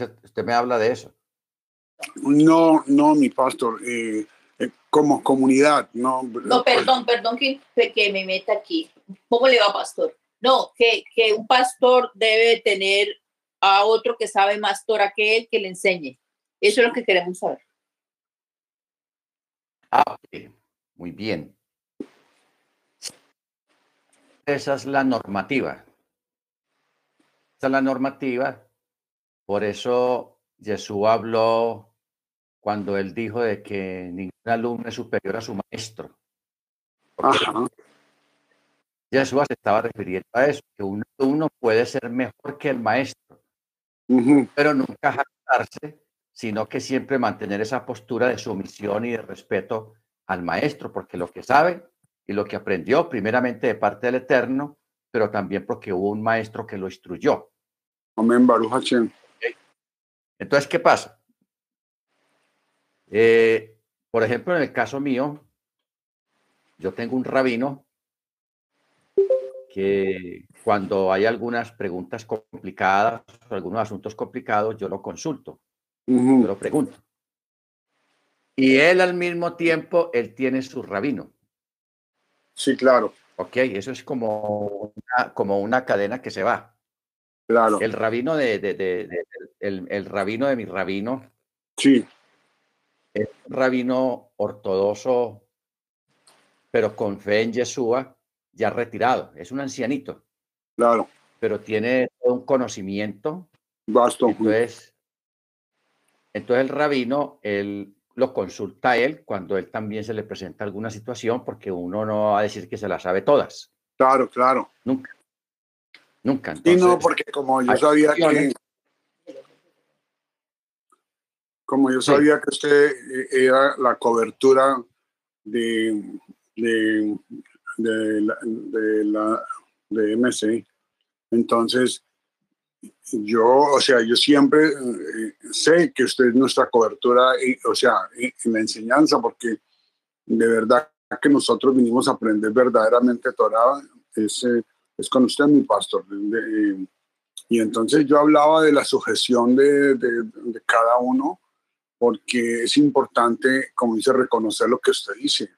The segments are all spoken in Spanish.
Usted me habla de eso. No, no, mi pastor. Eh, eh, como comunidad, no. No, perdón, perdón que, que me meta aquí. ¿Cómo le va, pastor? No, que, que un pastor debe tener a otro que sabe más Torah que él que le enseñe. Eso es lo que queremos saber. Ah, muy bien. Esa es la normativa. Esa es la normativa. Por eso Jesús habló cuando él dijo de que ningún alumno es superior a su maestro. Jesús se estaba refiriendo a eso, que un alumno puede ser mejor que el maestro, pero nunca jactarse, sino que siempre mantener esa postura de sumisión y de respeto al maestro, porque lo que sabe y lo que aprendió primeramente de parte del Eterno, pero también porque hubo un maestro que lo instruyó. Amén, Baruch Entonces, ¿qué pasa? Eh, por ejemplo, en el caso mío, yo tengo un rabino que cuando hay algunas preguntas complicadas o algunos asuntos complicados, yo lo consulto, yo lo pregunto. Y él al mismo tiempo, él tiene su rabino. Sí, claro. Ok, eso es como una, como una cadena que se va. Claro. El rabino de, de, de, el, el, rabino de mi rabino. Sí. Es un rabino ortodoxo, pero con fe en Yeshua, ya retirado. Es un ancianito. Claro. Pero tiene un conocimiento. Basto. Entonces, entonces el rabino, él lo consulta a él cuando él también se le presenta alguna situación, porque uno no va a decir que se la sabe todas. Claro, claro. Nunca. Nunca. y no, porque como yo sabía que. Como yo sabía que usted eh, era la cobertura de, de, de, la, de, la, de MC, entonces yo, o sea, yo siempre eh, sé que usted es nuestra cobertura, y, o sea, en la enseñanza, porque de verdad que nosotros vinimos a aprender verdaderamente Torah, es, eh, es con usted, mi pastor. y entonces yo hablaba de la sujeción de, de, cada uno, porque es importante, como dice, reconocer lo que usted dice.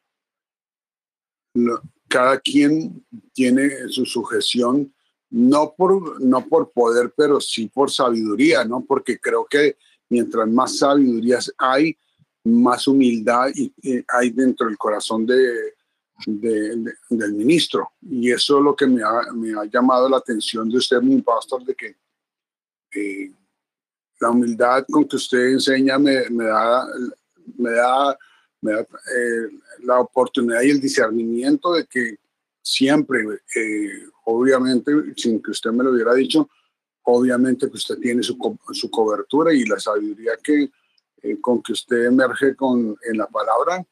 Cada quien tiene su sujeción no por, no por poder, pero sí por sabiduría, ¿no? Porque creo que mientras más sabiduría hay, más humildad hay dentro del corazón de, del ministro. Y eso es lo que me ha, llamado la atención de usted, mi pastor, de que eh, la humildad con que usted enseña me, me da, me da, eh, la oportunidad y el discernimiento de que siempre, eh, obviamente, sin que usted me lo hubiera dicho, obviamente que usted tiene su, cobertura y la sabiduría que, con que usted emerge con, en la palabra,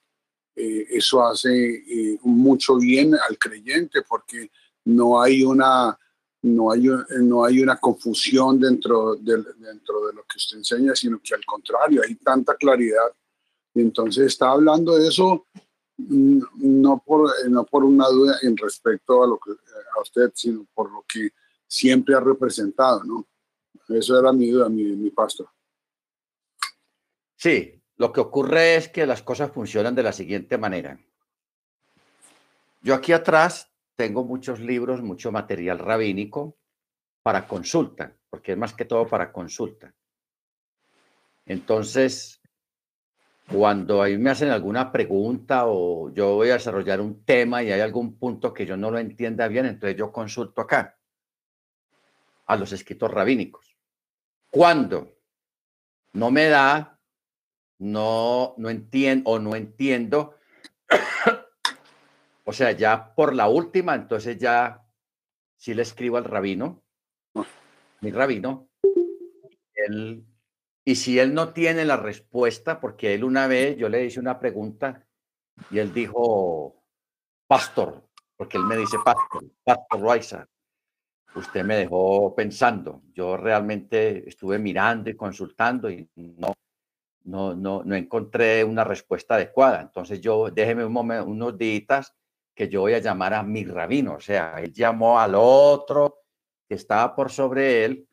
eh, eso hace eh, mucho bien al creyente porque no hay una, no hay, no hay una confusión dentro de, dentro de lo que usted enseña, sino que al contrario, hay tanta claridad. Y entonces está hablando de eso no por, no por una duda en respecto a, lo que, a usted, sino por lo que siempre ha representado, ¿no? Eso era mi duda, mi, mi pastor. Sí, lo que ocurre es que las cosas funcionan de la siguiente manera. Yo aquí atrás tengo muchos libros, mucho material rabínico para consulta, porque es más que todo para consulta. Entonces, cuando a mí me hacen alguna pregunta o yo voy a desarrollar un tema y hay algún punto que yo no lo entienda bien, entonces yo consulto acá a los escritos rabínicos. Cuando no me da, no, no entiendo o no entiendo, o sea, ya por la última, entonces ya sí le escribo al rabino, mi rabino, él y si él no tiene la respuesta, porque él una vez yo le hice una pregunta y él dijo, pastor, porque él me dice pastor, pastor Roisa, usted me dejó pensando. Yo realmente estuve mirando y consultando y no, no, no, no encontré una respuesta adecuada. Entonces yo, déjeme un momento, unos días que yo voy a llamar a mi rabino. O sea, él llamó al otro que estaba por sobre él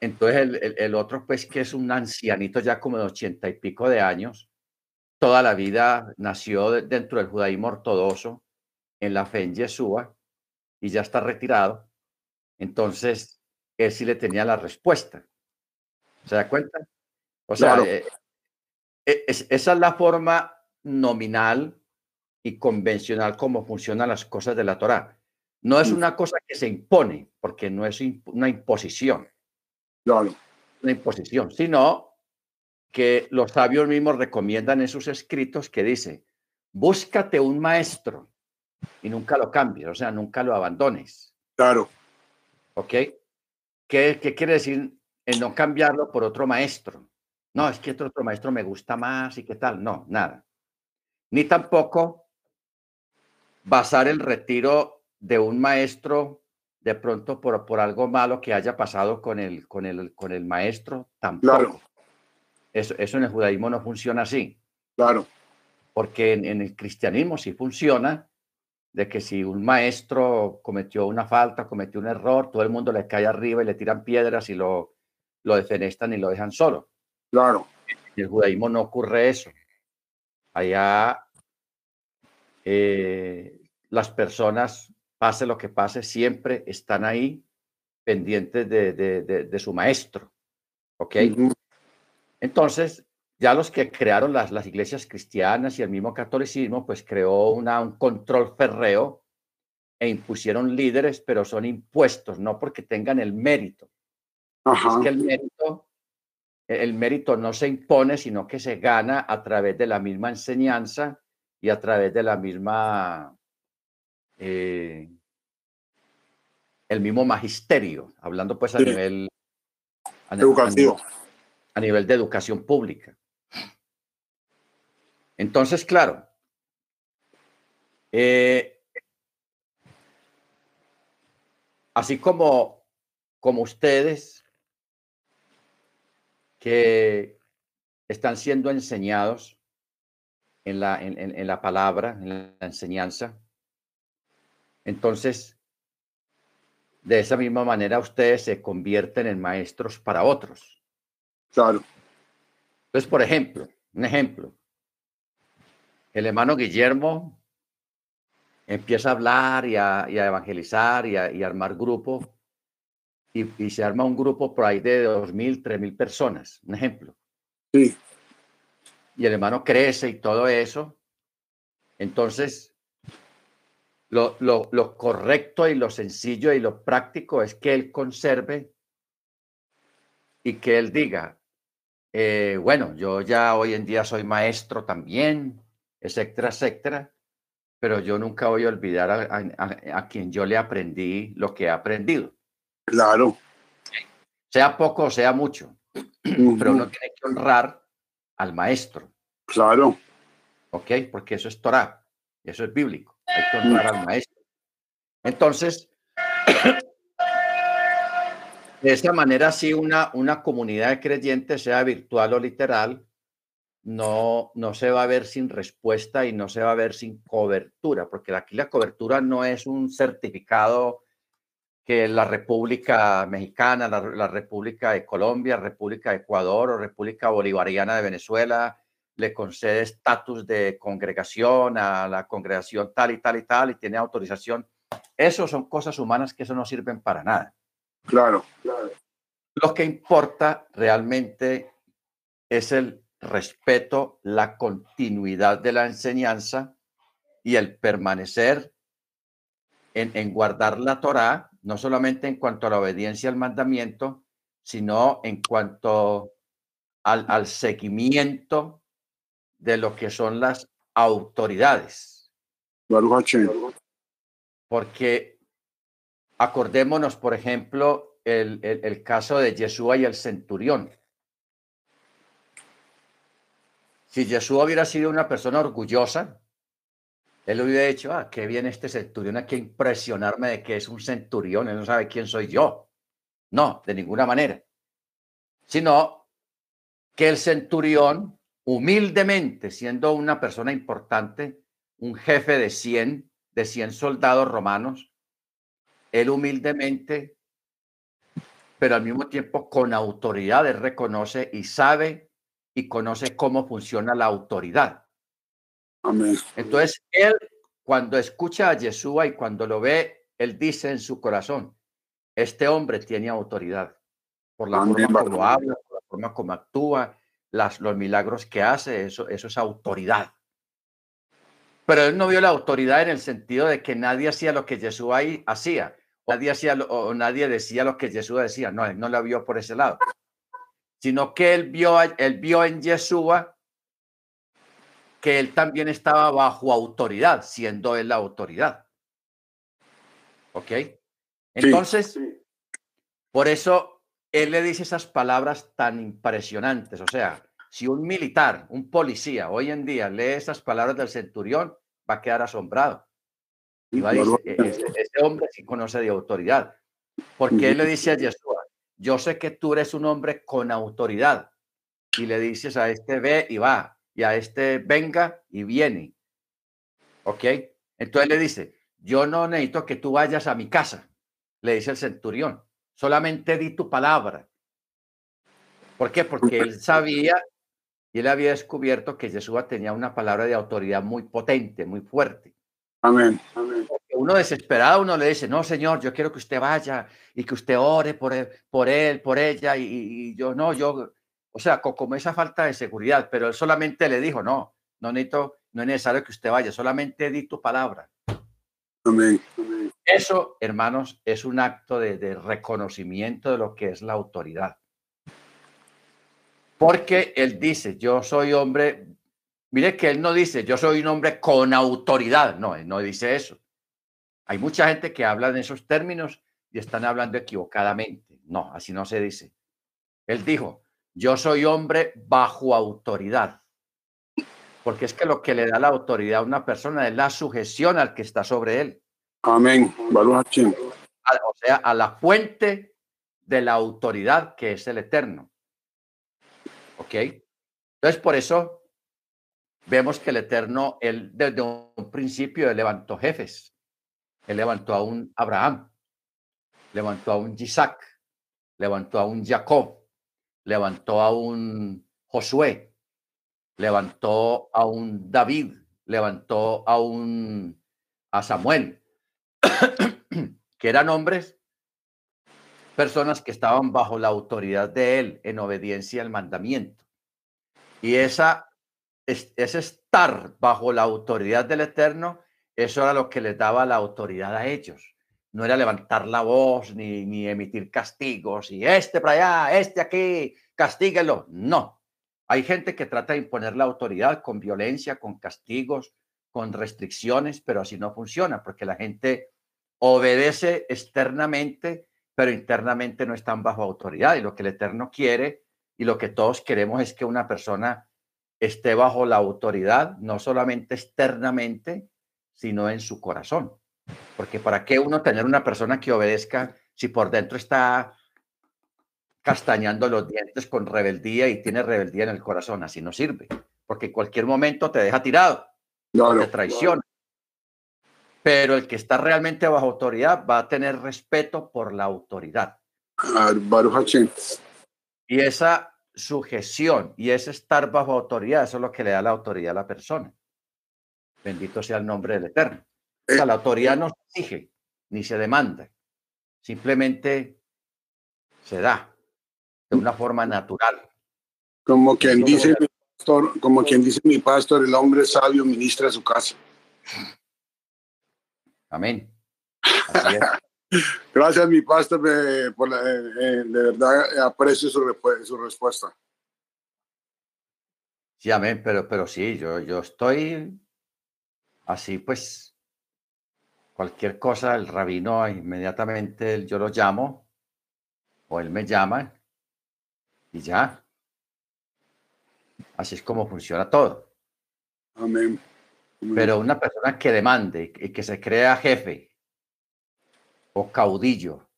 entonces el, el, otro, pues que es un ancianito ya como de ochenta y pico de años, toda la vida nació dentro del judaísmo ortodoxo, en la fe en Yeshua, y ya está retirado. Entonces, él sí le tenía la respuesta. ¿Se da cuenta? O sea, eh, eh, esa es la forma nominal y convencional como funcionan las cosas de la Torah. No es mm. una cosa que se impone, porque no es una imposición. Claro. Una imposición, sino que los sabios mismos recomiendan en sus escritos que dice, búscate un maestro y nunca lo cambies, o sea, nunca lo abandones. Claro. ¿Ok? ¿Qué, qué quiere decir el no cambiarlo por otro maestro? No, es que este otro maestro me gusta más y qué tal. No, nada. Ni tampoco basar el retiro de un maestro de pronto por, por algo malo que haya pasado con el, con el, con el maestro, tampoco. Claro. Eso, eso en el judaísmo no funciona así. Claro. Porque en, en, el cristianismo sí funciona de que si un maestro cometió una falta, cometió un error, todo el mundo le cae arriba y le tiran piedras y lo, lo defenestan y lo dejan solo. Claro. En el judaísmo no ocurre eso. Allá eh, las personas, pase lo que pase, siempre están ahí pendientes de, de, su maestro. ¿Ok? Entonces, ya los que crearon las, las iglesias cristianas y el mismo catolicismo, pues creó una, un control ferreo e impusieron líderes, pero son impuestos, no porque tengan el mérito. Es que el mérito, el mérito no se impone, sino que se gana a través de la misma enseñanza y a través de la misma, eh, el mismo magisterio, hablando pues a nivel educativo. A nivel, de educación pública. Entonces, claro, eh, así como, como ustedes que están siendo enseñados en la, en, la palabra, en la enseñanza. Entonces, de esa misma manera ustedes se convierten en maestros para otros. Claro. Entonces, por ejemplo, un ejemplo. El hermano Guillermo empieza a hablar y a, evangelizar y a, armar grupo y, y, se arma un grupo por ahí de dos mil, tres mil personas, un ejemplo. Sí y el hermano crece y todo eso, entonces lo, lo, lo, correcto y lo sencillo y lo práctico es que él conserve y que él diga, eh, bueno, yo ya hoy en día soy maestro también, etcétera, etcétera, pero yo nunca voy a olvidar a, a quien yo le aprendí lo que he aprendido. Claro. Sea poco o sea mucho, pero uno tiene que honrar al maestro. Claro. ¿Ok? Porque eso es Torah, eso es bíblico. Hay que honrar al maestro. Entonces, de esa manera, si una, una comunidad de creyentes, sea virtual o literal, no, no se va a ver sin respuesta y no se va a ver sin cobertura, porque aquí la cobertura no es un certificado que la República Mexicana, la, República de Colombia, República de Ecuador o República Bolivariana de Venezuela le concede estatus de congregación a la congregación tal y tal y tal y tiene autorización. Eso son cosas humanas que eso no sirven para nada. Claro, claro. Lo que importa realmente es el respeto, la continuidad de la enseñanza y el permanecer en, en guardar la Torah no solamente en cuanto a la obediencia al mandamiento, sino en cuanto al, seguimiento de lo que son las autoridades. Porque acordémonos, por ejemplo, el, el, caso de Yeshua y el centurión. Si Yeshua hubiera sido una persona orgullosa, él hubiera dicho, ah, qué bien este centurión, que impresionarme de que es un centurión, él no sabe quién soy yo. No, de ninguna manera. Sino que el centurión, humildemente, siendo una persona importante, un jefe de 100, de 100 soldados romanos, él humildemente pero al mismo tiempo con autoridad reconoce y sabe y conoce cómo funciona la autoridad. Amén. Entonces, él cuando escucha a Yeshua y cuando lo ve, él dice en su corazón, este hombre tiene autoridad por la Amén, forma como habla, por la forma como actúa, las, los milagros que hace, eso, eso es autoridad. Pero él no vio la autoridad en el sentido de que nadie hacía lo que Jesús ahí hacía, o nadie, hacía lo- o nadie decía lo que Jesús decía. No, él no la vio por ese lado, sino que él vio, él vio en Yeshua que él también estaba bajo autoridad, siendo él la autoridad. ¿Ok? Entonces, por eso él le dice esas palabras tan impresionantes. O sea, si un militar, un policía, hoy en día lee esas palabras del centurión, va a quedar asombrado. Y va a decir, "E- ese, ese hombre sí conoce de autoridad. Porque él le dice a Yeshua, yo sé que tú eres un hombre con autoridad. Y le dices a este ve y va, y a este venga y viene. ¿Ok? Entonces le dice, yo no necesito que tú vayas a mi casa, le dice el centurión, solamente di tu palabra. ¿Por qué? Porque él sabía y él había descubierto que Yeshua tenía una palabra de autoridad muy potente, muy fuerte. Amén. Amén. Uno desesperado, uno le dice, no, señor, yo quiero que usted vaya y que usted ore por él, por, él, por ella. Y, y yo, no, yo, o sea, co- como esa falta de seguridad, pero él solamente le dijo, no, no necesito, no es necesario que usted vaya, solamente di tu palabra. Amén. Amén. Eso, hermanos, es un acto de, de reconocimiento de lo que es la autoridad. Porque él dice, yo soy hombre, mire que él no dice, yo soy un hombre con autoridad, no, él no dice eso. Hay mucha gente que habla en esos términos y están hablando equivocadamente. No, así no se dice. Él dijo, yo soy hombre bajo autoridad. Porque es que lo que le da la autoridad a una persona es la sujeción al que está sobre él Amén. O sea, a la fuente de la autoridad que es el eterno. ¿Ok? Entonces, por eso vemos que el eterno, él desde un principio, él levantó jefes. Él levantó a un Abraham, levantó a un Isaac, levantó a un Jacob, levantó a un Josué, levantó a un David, levantó a un a Samuel, que eran hombres, personas que estaban bajo la autoridad de él en obediencia al mandamiento. Y esa, es- ese estar bajo la autoridad del Eterno, eso era lo que les daba la autoridad a ellos. No era levantar la voz ni, emitir castigos y este para allá, este aquí, castíguelo. No. Hay gente que trata de imponer la autoridad con violencia, con castigos, con restricciones, pero así no funciona porque la gente obedece externamente, pero internamente no están bajo autoridad. Y lo que el Eterno quiere y lo que todos queremos es que una persona esté bajo la autoridad, no solamente externamente, sino en su corazón. Porque ¿para qué uno tener una persona que obedezca si por dentro está castañando los dientes con rebeldía y tiene rebeldía en el corazón? Así no sirve, porque en cualquier momento te deja tirado Claro. de traición. Pero el que está realmente bajo autoridad va a tener respeto por la autoridad. Y esa sujeción y ese estar bajo autoridad, eso es lo que le da la autoridad a la persona. Bendito sea el nombre del Eterno. O sea, la autoridad no se exige ni se demanda. Simplemente se da de una forma natural. Como quien dice mi pastor, como quien dice mi pastor, el hombre sabio ministra su casa. Amén. Así es. Gracias, mi pastor, eh, por la- eh, eh, de verdad eh, aprecio su, su respuesta. Sí, amén, pero, pero sí, yo, yo estoy así, pues, cualquier cosa, el rabino inmediatamente yo lo llamo o él me llama y ya. Así es como funciona todo. Amén. Amén. Pero una persona que demande y que se crea jefe o caudillo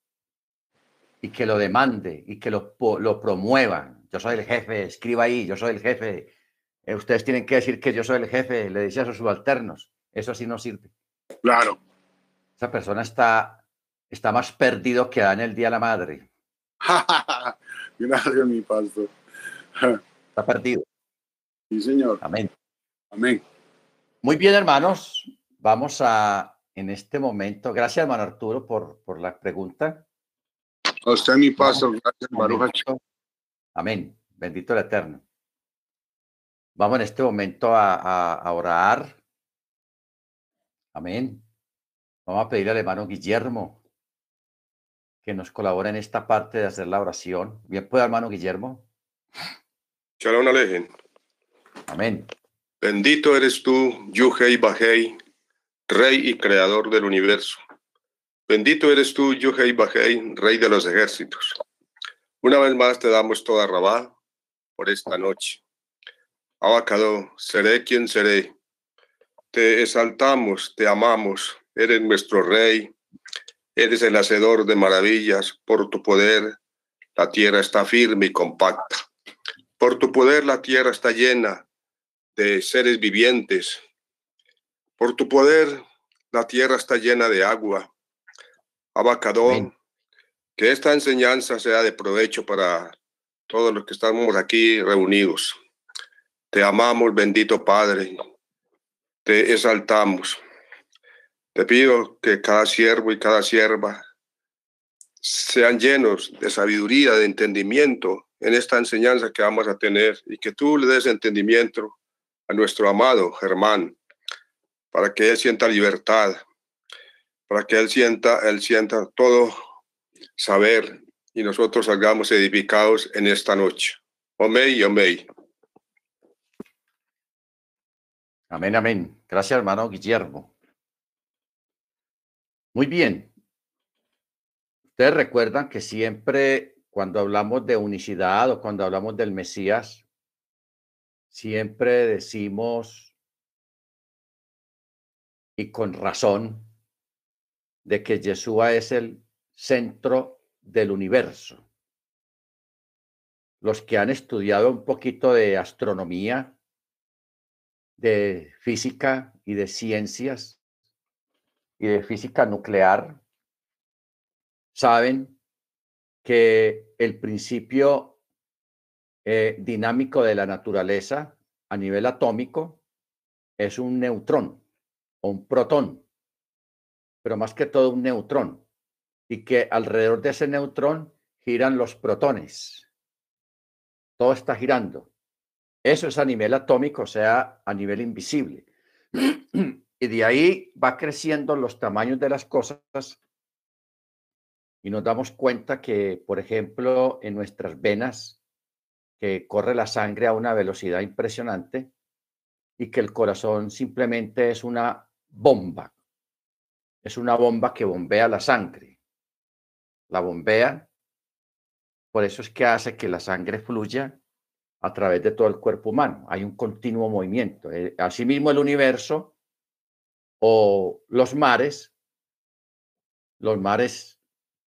y que lo demande y que lo, lo promueva. Yo soy el jefe, escriba ahí, yo soy el jefe. Eh, ustedes tienen que decir que yo soy el jefe, le dice a sus subalternos. Eso sí no sirve. Claro. Esa persona está, está más perdido que en el Día de la Madre. Gracias, mi pastor. Está perdido. Sí, señor. Amén. Amén. Muy bien, hermanos. Vamos a, en este momento, gracias, hermano Arturo, por, por la pregunta. A usted, mi pastor. Gracias, Baruch. Amén. Bendito el Eterno. Vamos en este momento a, a- a orar. Amén. Vamos a pedirle al hermano Guillermo que nos colabore en esta parte de hacer la oración. Bien, puede, hermano Guillermo. Shalom Alejen. Amén. Bendito eres tú, Yuhei Bajei, Rey y Creador del universo. Bendito eres tú, Yuhei Bajei, Rey de los ejércitos. Una vez más te damos toda rabá por esta noche. Abacado, seré quien seré. Te exaltamos, te amamos, eres nuestro Rey, eres el hacedor de maravillas. Por tu poder, la tierra está firme y compacta. Por tu poder, la tierra está llena de seres vivientes. Por tu poder, la tierra está llena de agua. Abacadón, que esta enseñanza sea de provecho para todos los que estamos aquí reunidos. Te amamos, bendito Padre. Te exaltamos. Te pido que cada siervo y cada sierva sean llenos de sabiduría, de entendimiento en esta enseñanza que vamos a tener y que tú le des entendimiento a nuestro amado Germán, para que él sienta libertad, para que él sienta, él sienta todo saber y nosotros salgamos edificados en esta noche. Omey, omey. Amén, amén. Gracias, hermano Guillermo. Muy bien. Ustedes recuerdan que siempre cuando hablamos de unicidad o cuando hablamos del Mesías, siempre decimos, y con razón, de que Yeshua es el centro del universo. Los que han estudiado un poquito de astronomía, de física y de ciencias y de física nuclear saben que el principio eh, dinámico de la naturaleza a nivel atómico es un neutrón o un protón, pero más que todo un neutrón, y que alrededor de ese neutrón giran los protones. Todo está girando. Eso es a nivel atómico, o sea, a nivel invisible. Y de ahí va creciendo los tamaños de las cosas y nos damos cuenta que, por ejemplo, en nuestras venas, que corre la sangre a una velocidad impresionante y que el corazón simplemente es una bomba. Es una bomba que bombea la sangre. La bombea, por eso es que hace que la sangre fluya a través de todo el cuerpo humano. Hay un continuo movimiento. Eh, Asimismo, el universo o los mares, los mares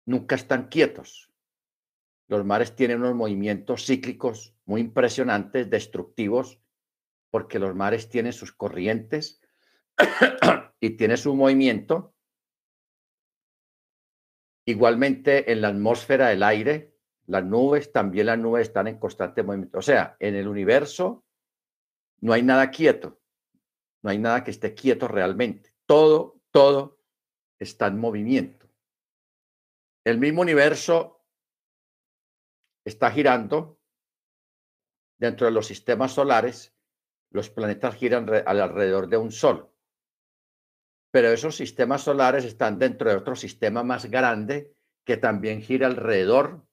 nunca están quietos. Los mares tienen unos movimientos cíclicos muy impresionantes, destructivos, porque los mares tienen sus corrientes y tienen su movimiento. Igualmente en la atmósfera del aire, las nubes, también las nubes están en constante movimiento. O sea, en el universo no hay nada quieto, no hay nada que esté quieto realmente. Todo, todo está en movimiento. El mismo universo está girando dentro de los sistemas solares. Los planetas giran re- alrededor de un sol. Pero esos sistemas solares están dentro de otro sistema más grande que también gira alrededor,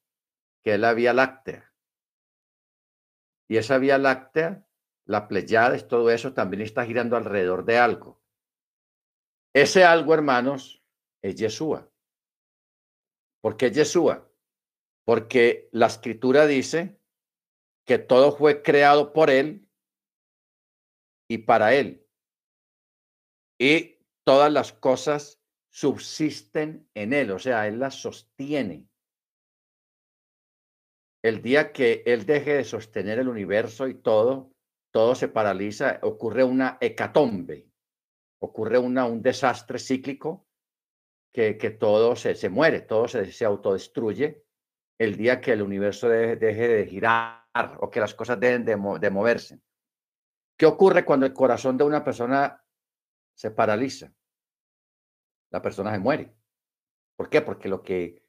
que es la Vía Láctea. Y esa Vía Láctea, la Pleiades, todo eso también está girando alrededor de algo. Ese algo, hermanos, es Yeshua. ¿Por qué Yeshua? Porque la escritura dice que todo fue creado por él y para él. Y todas las cosas subsisten en él, o sea, él las sostiene. El día que él deje de sostener el universo y todo, todo se paraliza, ocurre una hecatombe, ocurre una, un desastre cíclico que, que todo se, se muere, todo se, se autodestruye el día que el universo deje, de girar o que las cosas dejen de, de moverse. ¿Qué ocurre cuando el corazón de una persona se paraliza? La persona se muere. ¿Por qué? Porque lo que,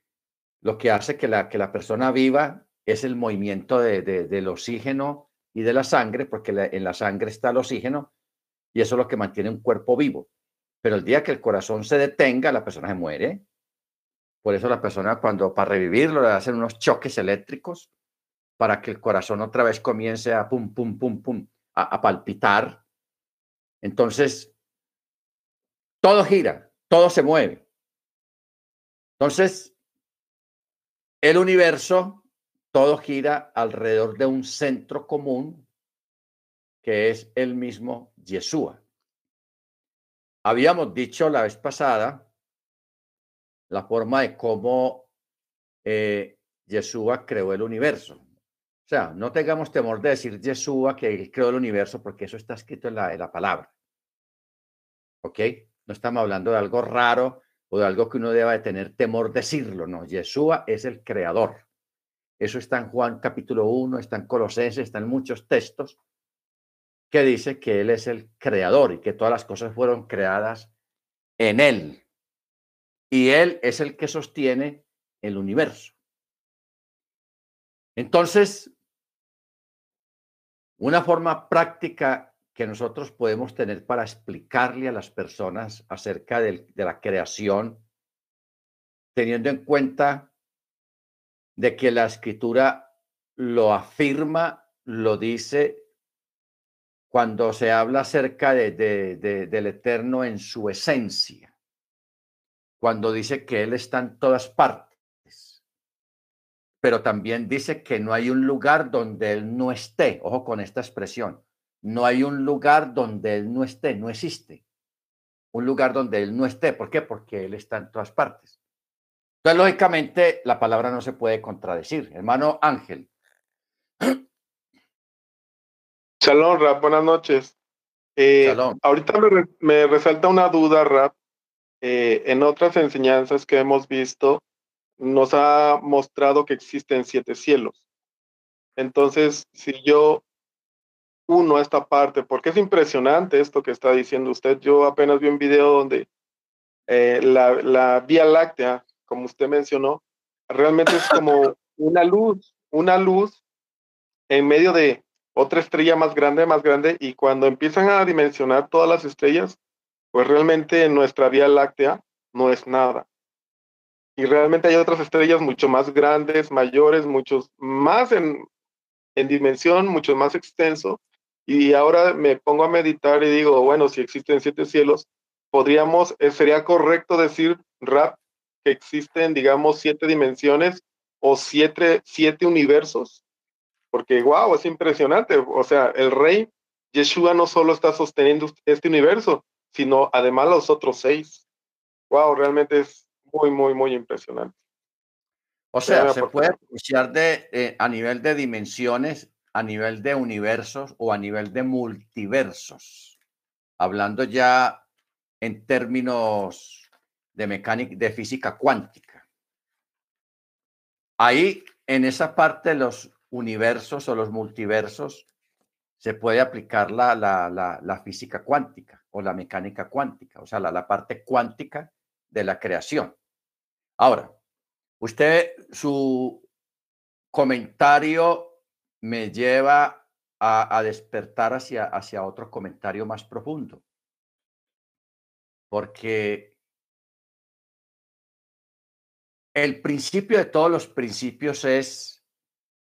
lo que hace que la, que la persona viva es el movimiento de, del oxígeno y de la sangre, porque en la sangre está el oxígeno y eso es lo que mantiene un cuerpo vivo. Pero el día que el corazón se detenga, la persona se muere. Por eso la persona cuando para revivirlo le hacen unos choques eléctricos para que el corazón otra vez comience a pum, pum, pum, pum, a palpitar. Entonces, todo gira, todo se mueve. Entonces, el universo todo gira alrededor de un centro común que es el mismo Yeshua. Habíamos dicho la vez pasada la forma de cómo eh, Yeshua creó el universo. O sea, no tengamos temor de decir Yeshua que él creó el universo porque eso está escrito en la, palabra. ¿Ok? No estamos hablando de algo raro o de algo que uno deba de tener temor decirlo. No, Yeshua es el creador. Eso está en Juan capítulo 1, está en Colosenses, está en muchos textos que dice que Él es el creador y que todas las cosas fueron creadas en Él. Y Él es el que sostiene el universo. Entonces, una forma práctica que nosotros podemos tener para explicarle a las personas acerca de, de la creación, teniendo en cuenta de que la escritura lo afirma, lo dice cuando se habla acerca de, del eterno en su esencia, cuando dice que Él está en todas partes, pero también dice que no hay un lugar donde Él no esté, ojo con esta expresión, no hay un lugar donde Él no esté, no existe. Un lugar donde Él no esté, ¿por qué? Porque Él está en todas partes. Entonces, lógicamente, la palabra no se puede contradecir. Hermano Ángel. Shalom, Rap, buenas noches. Eh, ahorita me, resalta una duda, Rap. Eh, en otras enseñanzas que hemos visto, nos ha mostrado que existen siete cielos. Entonces, si yo uno esta parte, porque es impresionante esto que está diciendo usted, yo apenas vi un video donde eh, la, la Vía Láctea como usted mencionó, realmente es como una luz, una luz en medio de otra estrella más grande, más grande, y cuando empiezan a dimensionar todas las estrellas, pues realmente nuestra Vía Láctea no es nada. Y realmente hay otras estrellas mucho más grandes, mayores, muchos más en, en dimensión, mucho más extenso. Y ahora me pongo a meditar y digo, bueno, si existen siete cielos, podríamos, eh, sería correcto decir, Rap, que existen, digamos, siete dimensiones o siete, siete universos, porque, wow, es impresionante. O sea, el rey Yeshua no solo está sosteniendo este universo, sino además los otros seis. Wow, realmente es muy, muy, muy impresionante. O sea, se puede apreciar de, eh, a nivel de dimensiones, a nivel de universos o a nivel de multiversos. Hablando ya en términos de mecánica, de física cuántica. Ahí, en esa parte los universos o los multiversos, se puede aplicar la, la, la, física cuántica o la mecánica cuántica, o sea, la, parte cuántica de la creación. Ahora, usted, su comentario me lleva a, a, despertar hacia, hacia otro comentario más profundo. Porque El principio de todos los principios es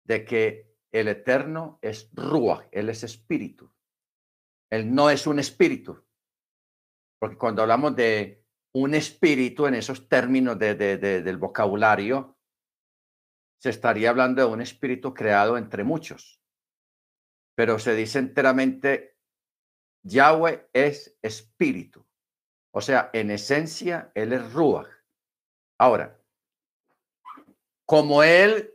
de que el eterno es Ruach, él es espíritu. Él no es un espíritu. Porque cuando hablamos de un espíritu en esos términos de, del vocabulario, se estaría hablando de un espíritu creado entre muchos. Pero se dice enteramente, Yahweh es espíritu. O sea, en esencia, él es Ruach. Ahora, como Él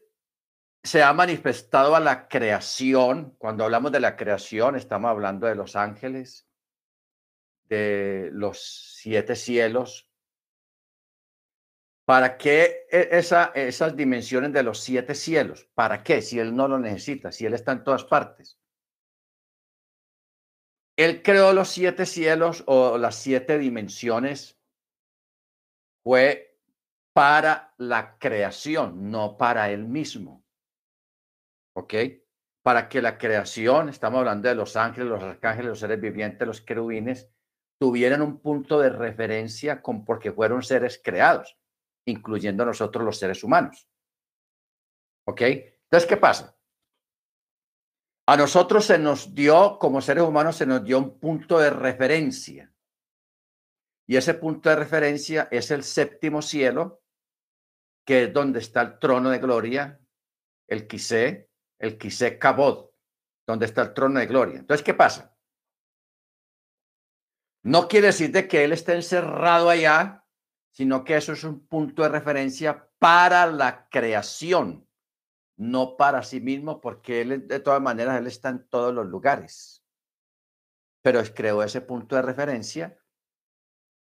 se ha manifestado a la creación, cuando hablamos de la creación, estamos hablando de los ángeles, de los siete cielos, ¿Para qué e, esa, esas dimensiones de los siete cielos? ¿Para qué? Si Él no lo necesita, si Él está en todas partes. Él creó los siete cielos o las siete dimensiones. Fue para la creación, no para Él mismo. ¿Ok? Para que la creación, estamos hablando de los ángeles, los arcángeles, los seres vivientes, los querubines, tuvieran un punto de referencia con porque fueron seres creados incluyendo nosotros los seres humanos. ¿Ok? Entonces, ¿qué pasa? A nosotros se nos dio, como seres humanos, se nos dio un punto de referencia. Y ese punto de referencia es el séptimo cielo, que es donde está el trono de gloria, el Quisé, el Quisé Kabod, donde está el trono de gloria. Entonces, ¿qué pasa? No quiere decir de que él esté encerrado allá sino que eso es un punto de referencia para la creación, no para sí mismo, porque él, de todas maneras, él está en todos los lugares. Pero creó ese punto de referencia,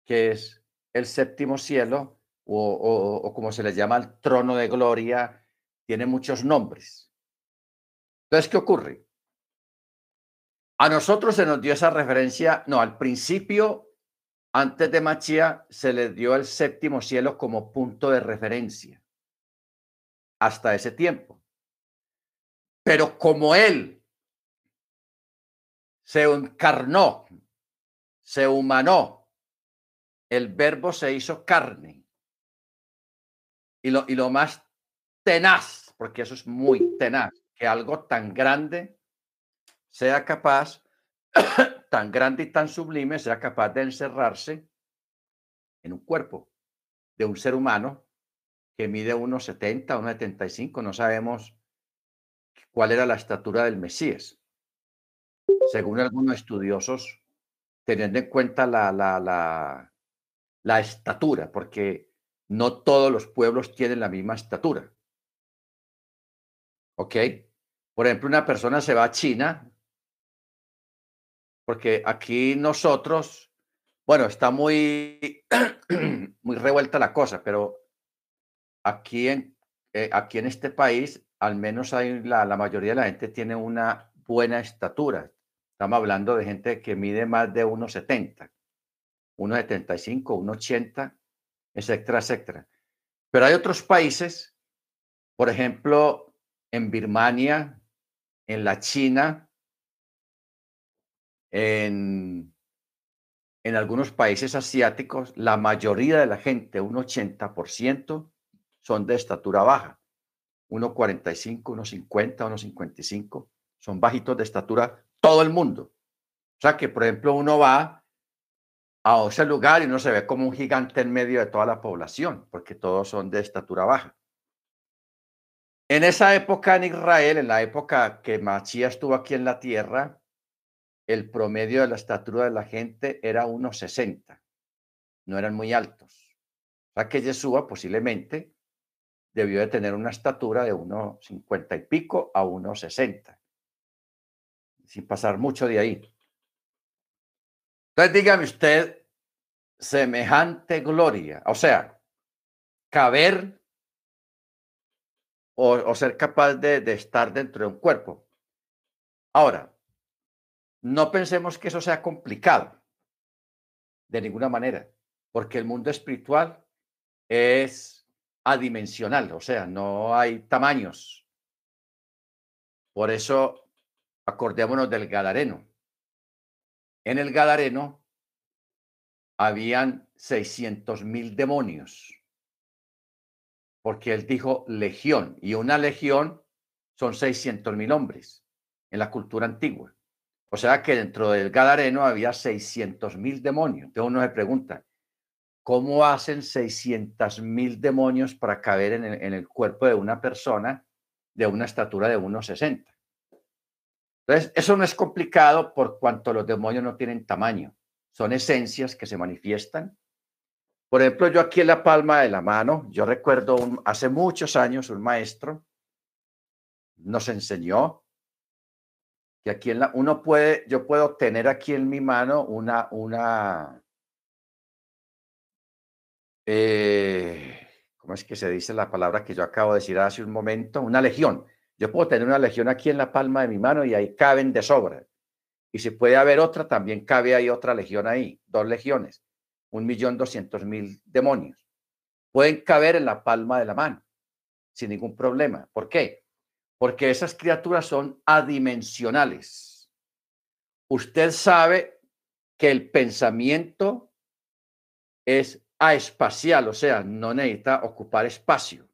que es el séptimo cielo, o, como se le llama el trono de gloria, tiene muchos nombres. Entonces, ¿qué ocurre? A nosotros se nos dio esa referencia, no, al principio antes de Machía se le dio el séptimo cielo como punto de referencia hasta ese tiempo. Pero como él se encarnó, se humanó, el verbo se hizo carne. Y lo, y lo más tenaz, porque eso es muy tenaz, que algo tan grande sea capaz tan grande y tan sublime sea capaz de encerrarse en un cuerpo de un ser humano que mide unos 70, unos 75, no sabemos cuál era la estatura del Mesías. Según algunos estudiosos, teniendo en cuenta la, la, la, la estatura, porque no todos los pueblos tienen la misma estatura. ¿Ok? Por ejemplo, una persona se va a China porque aquí nosotros, bueno, está muy, muy revuelta la cosa, pero aquí en, eh, aquí en este país, al menos hay la, la mayoría de la gente tiene una buena estatura. Estamos hablando de gente que mide más de 1,70, 1,75, 1,80, etcétera, etcétera. Pero hay otros países, por ejemplo, en Birmania, en la China, en, en algunos países asiáticos, la mayoría de la gente, un 80%, son de estatura baja. 1,45, 1,50, 1,55, son bajitos de estatura todo el mundo. O sea que, por ejemplo, uno va a ese lugar y uno se ve como un gigante en medio de toda la población, porque todos son de estatura baja. En esa época en Israel, en la época que Machía estuvo aquí en la tierra, el promedio de la estatura de la gente era 1,60. No eran muy altos. O sea que Yeshua posiblemente debió de tener una estatura de 1,50 y pico a 1,60. Sin pasar mucho de ahí. Entonces dígame usted, semejante gloria, o sea, caber o, ser capaz de, de estar dentro de un cuerpo. Ahora, no pensemos que eso sea complicado, de ninguna manera, porque el mundo espiritual es adimensional, o sea, no hay tamaños. Por eso, acordémonos del Gadareno. En el Gadareno habían 600 mil demonios, porque él dijo legión, y una legión son 600 mil hombres en la cultura antigua. O sea que dentro del Gadareno había 600 mil demonios. Entonces uno se pregunta, ¿cómo hacen 600 mil demonios para caber en el, cuerpo de una persona de una estatura de 1,60? Entonces, eso no es complicado por cuanto los demonios no tienen tamaño. Son esencias que se manifiestan. Por ejemplo, yo aquí en la palma de la mano, yo recuerdo hace muchos años un maestro nos enseñó que aquí en la, uno puede, yo puedo tener aquí en mi mano una, una, eh, ¿cómo es que se dice la palabra que yo acabo de decir hace un momento? Una legión. Yo puedo tener una legión aquí en la palma de mi mano y ahí caben de sobra. Y si puede haber otra, también cabe ahí otra legión ahí, dos legiones, un millón doscientos mil demonios. Pueden caber en la palma de la mano, sin ningún problema. ¿Por qué? Porque esas criaturas son adimensionales. Usted sabe que el pensamiento es espacial, o sea, no necesita ocupar espacio.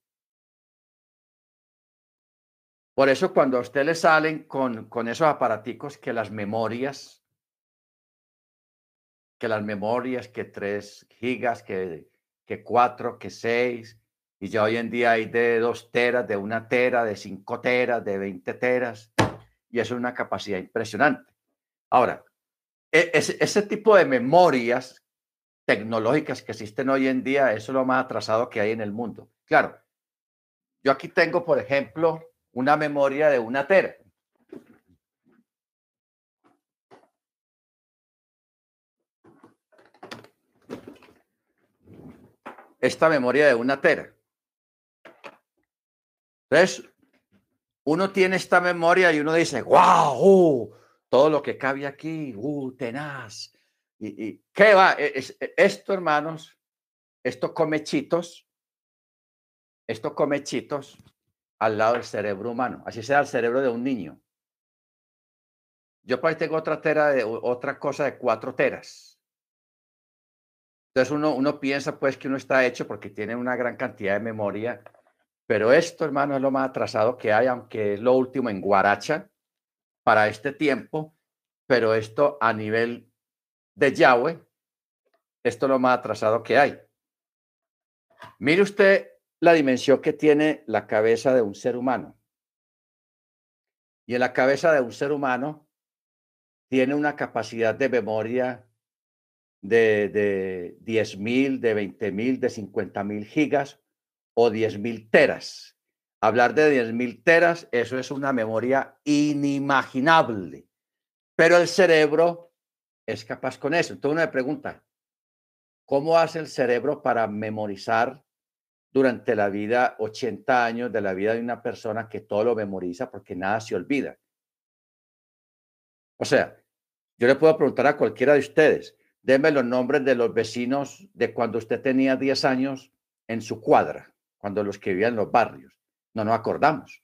Por eso cuando a usted le salen con, con esos aparaticos que las memorias, que las memorias, que 3 gigas, que, que 4, que 6, y ya hoy en día hay de 2 teras, de 1 tera, de 5 teras, de 20 teras, y eso es una capacidad impresionante. Ahora, e, ese, ese tipo de memorias tecnológicas que existen hoy en día, eso es lo más atrasado que hay en el mundo. Claro, yo aquí tengo, por ejemplo, una memoria de una tera. Esta memoria de una tera. Entonces, uno tiene esta memoria y uno dice, wow, todo lo que cabe aquí, uh, tenaz. ¿Y, qué va? E, e, esto, hermanos, esto come chitos, esto come chitos al lado del cerebro humano, así sea el cerebro de un niño. Yo por ahí tengo otra tera de otra cosa de cuatro teras. Entonces uno, uno piensa pues que uno está hecho porque tiene una gran cantidad de memoria, pero esto, hermano, es lo más atrasado que hay, aunque es lo último en Guaracha para este tiempo, pero esto a nivel de Yahweh, esto es lo más atrasado que hay. Mire usted la dimensión que tiene la cabeza de un ser humano. Y en la cabeza de un ser humano tiene una capacidad de memoria de, de 10 mil, de 20 mil, de 50 mil gigas o 10 mil teras. Hablar de 10 mil teras, eso es una memoria inimaginable. Pero el cerebro es capaz con eso. Entonces uno me pregunta, ¿cómo hace el cerebro para memorizar durante la vida, 80 años de la vida de una persona que todo lo memoriza porque nada se olvida. O sea, yo le puedo preguntar a cualquiera de ustedes, denme los nombres de los vecinos de cuando usted tenía 10 años en su cuadra, cuando los que vivían en los barrios. No nos acordamos.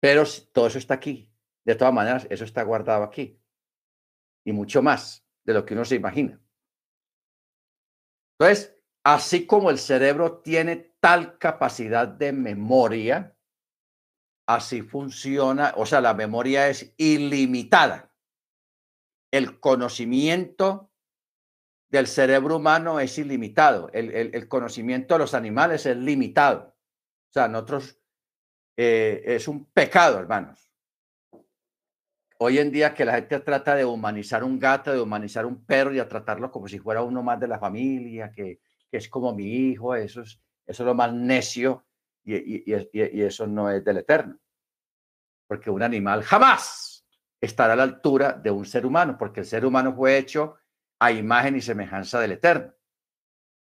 Pero todo eso está aquí. De todas maneras, eso está guardado aquí. Y mucho más de lo que uno se imagina. Entonces, Así como el cerebro tiene tal capacidad de memoria, así funciona, o sea, la memoria es ilimitada. El conocimiento del cerebro humano es ilimitado. El, conocimiento de los animales es limitado. O sea, nosotros eh, es un pecado, hermanos. Hoy en día que la gente trata de humanizar un gato, de humanizar un perro y a tratarlo como si fuera uno más de la familia, que, que es como mi hijo, eso es, eso es lo más necio y, y, eso no es del eterno. Porque un animal jamás estará a la altura de un ser humano, porque el ser humano fue hecho a imagen y semejanza del eterno.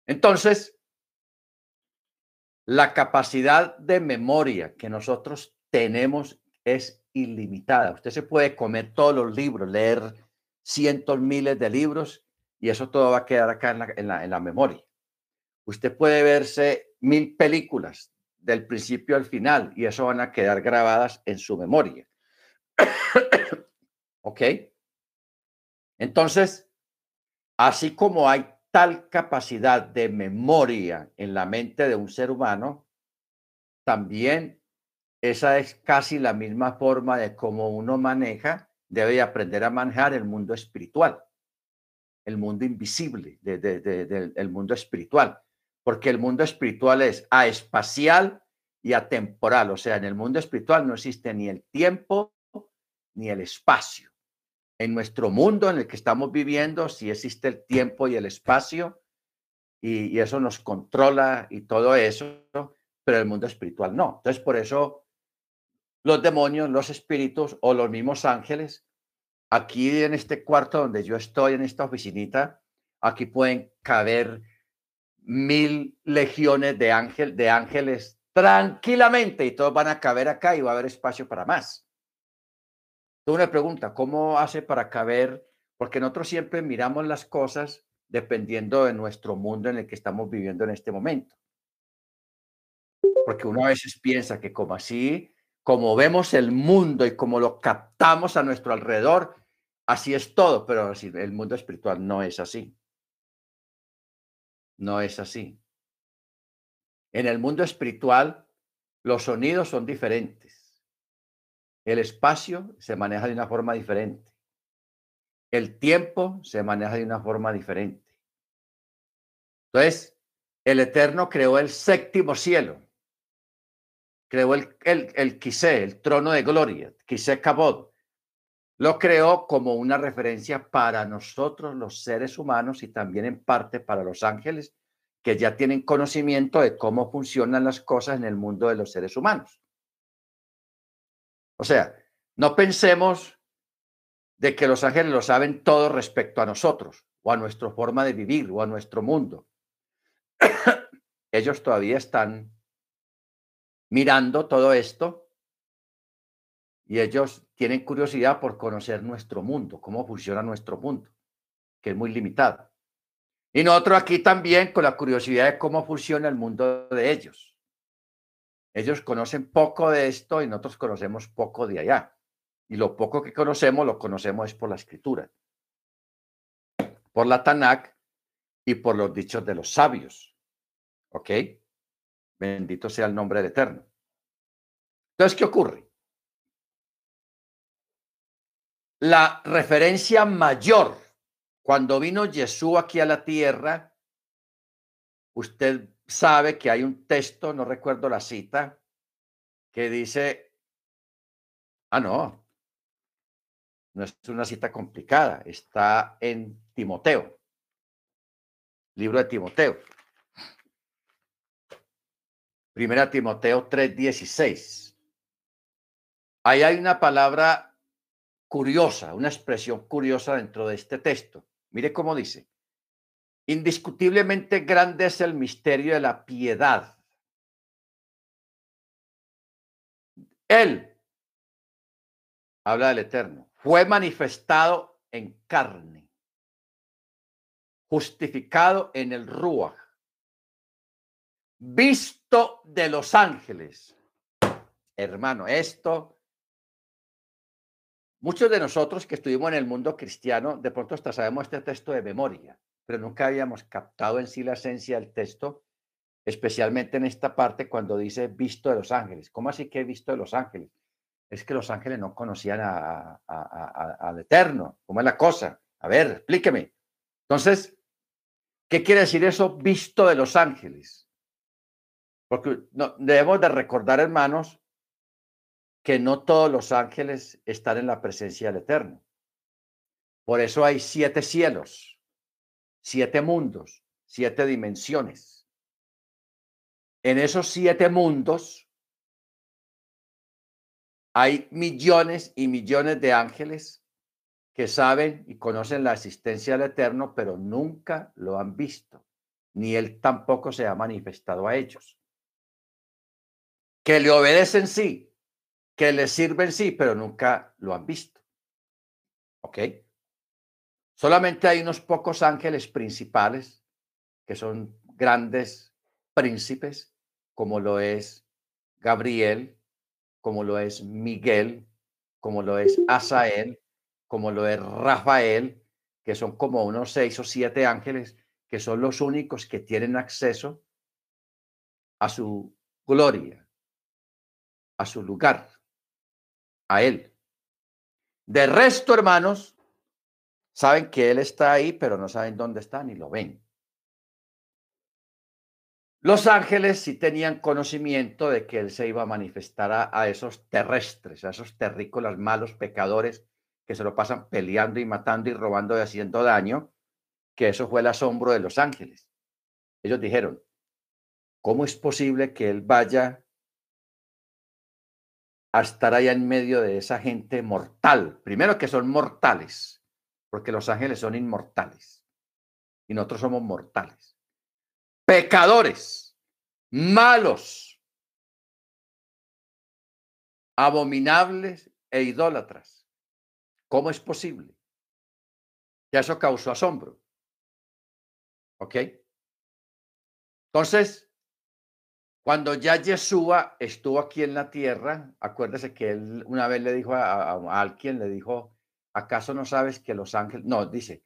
Entonces, la capacidad de memoria que nosotros tenemos es ilimitada. Usted se puede comer todos los libros, leer cientos, miles de libros y eso todo va a quedar acá en la, en la memoria. Usted puede verse mil películas del principio al final y eso van a quedar grabadas en su memoria. ¿Ok? Entonces, así como hay tal capacidad de memoria en la mente de un ser humano, también esa es casi la misma forma de cómo uno maneja, debe aprender a manejar el mundo espiritual, el mundo invisible del mundo espiritual porque el mundo espiritual es espacial y atemporal. O sea, en el mundo espiritual no existe ni el tiempo ni el espacio. En nuestro mundo en el que estamos viviendo, sí existe el tiempo y el espacio, y, eso nos controla y todo eso, pero el mundo espiritual no. Entonces, por eso los demonios, los espíritus o los mismos ángeles, aquí en este cuarto donde yo estoy, en esta oficinita, aquí pueden caber mil legiones de, ángel, de ángeles tranquilamente y todos van a caber acá y va a haber espacio para más. Tú me pregunta, ¿cómo hace para caber? Porque nosotros siempre miramos las cosas dependiendo de nuestro mundo en el que estamos viviendo en este momento. Porque uno a veces piensa que como así, como vemos el mundo y como lo captamos a nuestro alrededor, así es todo, pero el mundo espiritual no es así. No es así. En el mundo espiritual, los sonidos son diferentes. El espacio se maneja de una forma diferente. El tiempo se maneja de una forma diferente. Entonces, el Eterno creó el séptimo cielo. Creó el, el, el el trono de gloria, Kisé Kabod. Lo creó como una referencia para nosotros, los seres humanos, y también en parte para los ángeles, que ya tienen conocimiento de cómo funcionan las cosas en el mundo de los seres humanos. O sea, no pensemos de que los ángeles lo saben todo respecto a nosotros, o a nuestra forma de vivir, o a nuestro mundo. Ellos todavía están mirando todo esto y ellos tienen curiosidad por conocer nuestro mundo, cómo funciona nuestro mundo, que es muy limitado. Y nosotros aquí también con la curiosidad de cómo funciona el mundo de ellos. Ellos conocen poco de esto y nosotros conocemos poco de allá. Y lo poco que conocemos, lo conocemos es por la escritura, por la Tanakh y por los dichos de los sabios. ¿Ok? Bendito sea el nombre del Eterno. Entonces, ¿qué ocurre? La referencia mayor cuando vino Jesús aquí a la tierra, usted sabe que hay un texto, no recuerdo la cita, que dice, ah, no, no es una cita complicada, está en Timoteo, libro de Timoteo. Primera Timoteo 3:16. Ahí hay una palabra curiosa, una expresión curiosa dentro de este texto. Mire cómo dice. Indiscutiblemente grande es el misterio de la piedad. Él, habla del Eterno, fue manifestado en carne, justificado en el Ruach, visto de los ángeles. Hermano, esto Muchos de nosotros que estuvimos en el mundo cristiano, de pronto hasta sabemos este texto de memoria, pero nunca habíamos captado en sí la esencia del texto, especialmente en esta parte cuando dice visto de los ángeles. ¿Cómo así que he visto de los ángeles? Es que los ángeles no conocían al Eterno. ¿Cómo es la cosa? A ver, explíqueme. Entonces, ¿qué quiere decir eso visto de los ángeles? Porque no, debemos de recordar, hermanos, que no todos los ángeles están en la presencia del Eterno. Por eso hay siete cielos, siete mundos, siete dimensiones. En esos siete mundos hay millones y millones de ángeles que saben y conocen la existencia del Eterno, pero nunca lo han visto, ni Él tampoco se ha manifestado a ellos. Que le obedecen, sí, que les sirven, sí, pero nunca lo han visto. ¿Ok? Solamente hay unos pocos ángeles principales que son grandes príncipes, como lo es Gabriel, como lo es Miguel, como lo es Asael, como lo es Rafael, que son como unos seis o siete ángeles que son los únicos que tienen acceso a su gloria, a su lugar a Él. De resto, hermanos, saben que Él está ahí, pero no saben dónde está ni lo ven. Los ángeles sí tenían conocimiento de que Él se iba a manifestar a, esos terrestres, a esos terrícolas malos pecadores que se lo pasan peleando y matando y robando y haciendo daño, que eso fue el asombro de los ángeles. Ellos dijeron, ¿cómo es posible que Él vaya a estar allá en medio de esa gente mortal. Primero que son mortales, porque los ángeles son inmortales y nosotros somos mortales. pecadores, malos, abominables e idólatras. ¿Cómo es posible? Ya eso causó asombro. ¿Ok? Entonces, cuando ya Yeshua estuvo aquí en la tierra, acuérdese que él una vez le dijo a, a alguien, le dijo, ¿acaso no sabes que los ángeles, no, dice,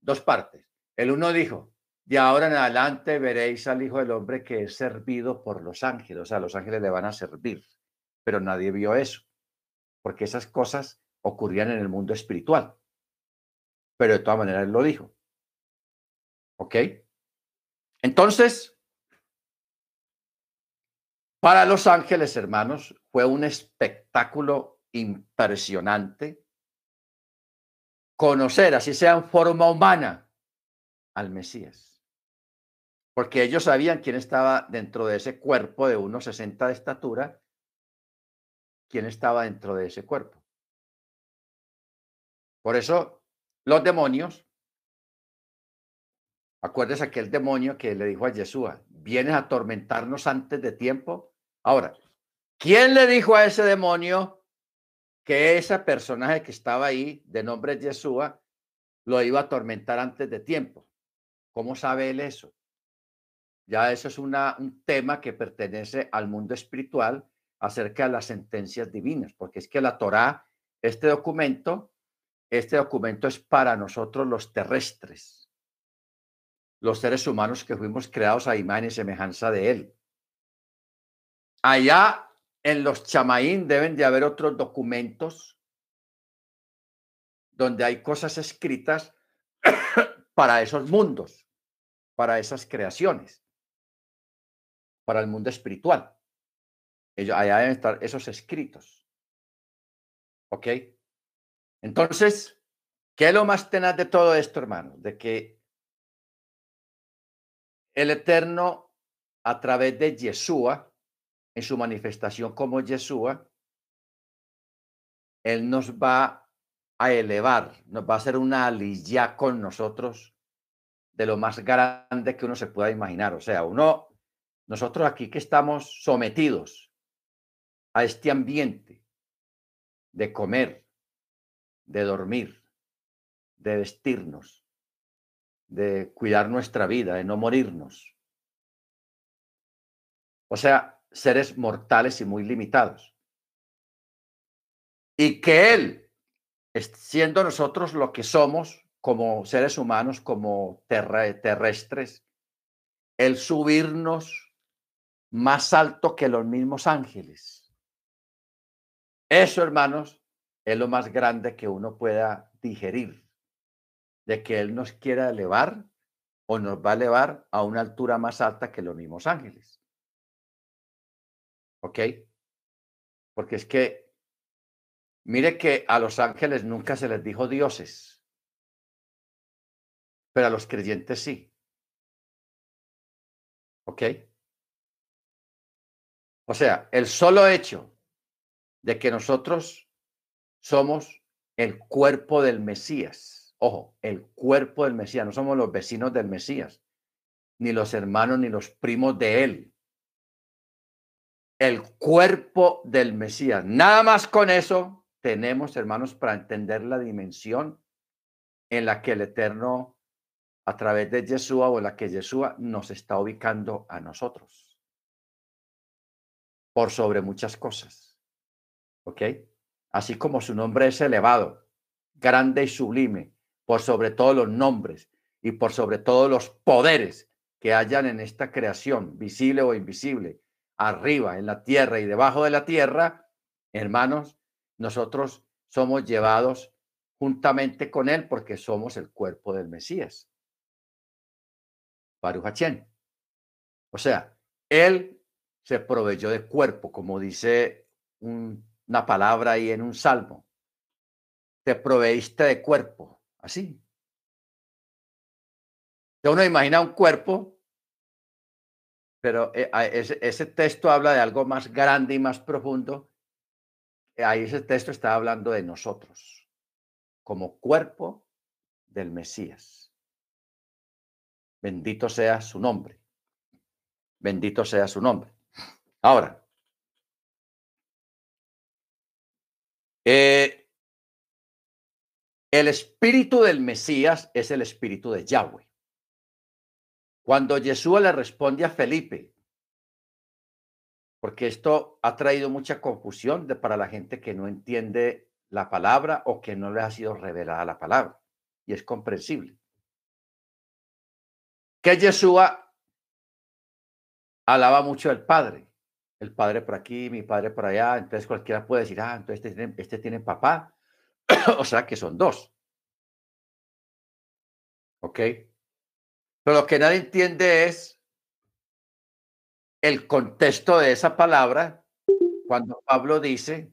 dos partes. El uno dijo, de ahora en adelante veréis al Hijo del Hombre que es servido por los ángeles, o sea, los ángeles le van a servir, pero nadie vio eso, porque esas cosas ocurrían en el mundo espiritual. Pero de todas maneras él lo dijo. ¿Ok? Entonces, para los ángeles, hermanos, fue un espectáculo impresionante conocer, así sea en forma humana, al Mesías. Porque ellos sabían quién estaba dentro de ese cuerpo de unos 60 de estatura, quién estaba dentro de ese cuerpo. Por eso los demonios, acuérdese aquel demonio que le dijo a Yeshua, vienes a atormentarnos antes de tiempo. Ahora, ¿quién le dijo a ese demonio que ese personaje que estaba ahí, de nombre Yeshua, lo iba a atormentar antes de tiempo. ¿Cómo sabe él eso? Ya eso es un tema que pertenece al mundo espiritual acerca de las sentencias divinas, porque es que la Torá, este documento, este documento es para nosotros los terrestres, los seres humanos que fuimos creados a imagen y semejanza de él. Allá en los chamaín deben de haber otros documentos donde hay cosas escritas para esos mundos, para esas creaciones, para el mundo espiritual. Ellos, allá deben estar esos escritos. ¿Ok? Entonces, ¿qué es lo más tenaz de todo esto, hermano? De que el Eterno, a través de Yeshua, en su manifestación como Yeshua, Él nos va a elevar, nos va a hacer una aliyah con nosotros de lo más grande que uno se pueda imaginar. O sea, uno, nosotros aquí que estamos sometidos a este ambiente de comer, de dormir, de vestirnos, de cuidar nuestra vida, de no morirnos. O sea, seres mortales y muy limitados. Y que Él, siendo nosotros lo que somos como seres humanos, como terrestres, el subirnos más alto que los mismos ángeles. Eso, hermanos, es lo más grande que uno pueda digerir, de que Él nos quiera elevar o nos va a elevar a una altura más alta que los mismos ángeles. ¿Ok? Porque es que, mire que a los ángeles nunca se les dijo dioses, pero a los creyentes sí. ¿Ok? O sea, el solo hecho de que nosotros somos el cuerpo del Mesías, ojo, el cuerpo del Mesías, no somos los vecinos del Mesías, ni los hermanos ni los primos de él el cuerpo del Mesías. Nada más con eso tenemos, hermanos, para entender la dimensión en la que el Eterno, a través de Yeshua o en la que Yeshua nos está ubicando a nosotros. Por sobre muchas cosas. ¿Ok? Así como su nombre es elevado, grande y sublime, por sobre todos los nombres y por sobre todos los poderes que hayan en esta creación, visible o invisible, arriba en la tierra y debajo de la tierra, hermanos, nosotros somos llevados juntamente con Él porque somos el cuerpo del Mesías. Baruch O sea, Él se proveyó de cuerpo, como dice una palabra ahí en un salmo. Te proveíste de cuerpo, así. Uno imagina un cuerpo pero eh, ese, texto habla de algo más grande y más profundo. Ahí ese texto está hablando de nosotros, como cuerpo del Mesías. Bendito sea su nombre. Bendito sea su nombre. Ahora, eh, el espíritu del Mesías es el espíritu de Yahweh. Cuando Jesús le responde a Felipe, porque esto ha traído mucha confusión para la gente que no entiende la palabra o que no le ha sido revelada la palabra, y es comprensible. Que Yeshua alaba mucho al Padre, el Padre por aquí, mi Padre por allá, entonces cualquiera puede decir, ah, entonces este tiene, este tiene papá, o sea que son dos. ¿Ok? Pero lo que nadie entiende es el contexto de esa palabra cuando Pablo dice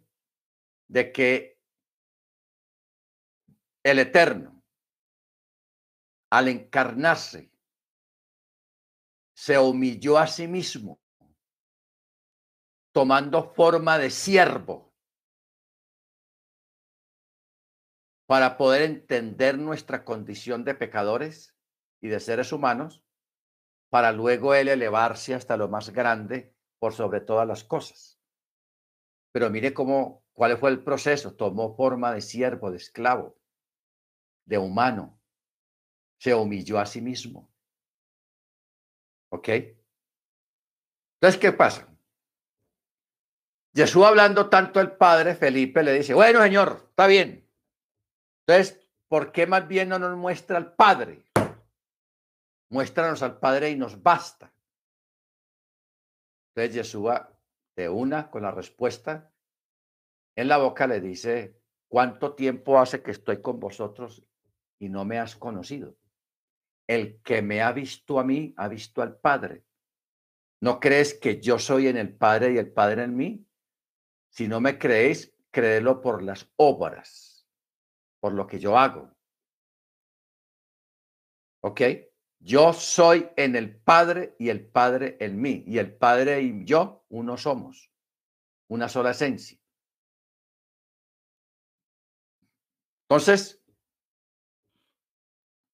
de que el Eterno, al encarnarse, se humilló a sí mismo, tomando forma de siervo, para poder entender nuestra condición de pecadores y de seres humanos, para luego él elevarse hasta lo más grande por sobre todas las cosas. Pero mire cómo, cuál fue el proceso. Tomó forma de siervo, de esclavo, de humano. Se humilló a sí mismo. ¿Ok? Entonces, ¿qué pasa? Jesús hablando tanto al Padre, Felipe le dice, bueno, Señor, está bien. Entonces, ¿por qué más bien no nos muestra al Padre? Muéstranos al Padre y nos basta. Entonces Yeshua, de una con la respuesta, en la boca le dice, ¿cuánto tiempo hace que estoy con vosotros y no me has conocido? El que me ha visto a mí, ha visto al Padre. ¿No crees que yo soy en el Padre y el Padre en mí? Si no me creéis, créelo por las obras, por lo que yo hago. ¿Ok? Yo soy en el Padre y el Padre en mí. Y el Padre y yo, uno somos. Una sola esencia. Entonces,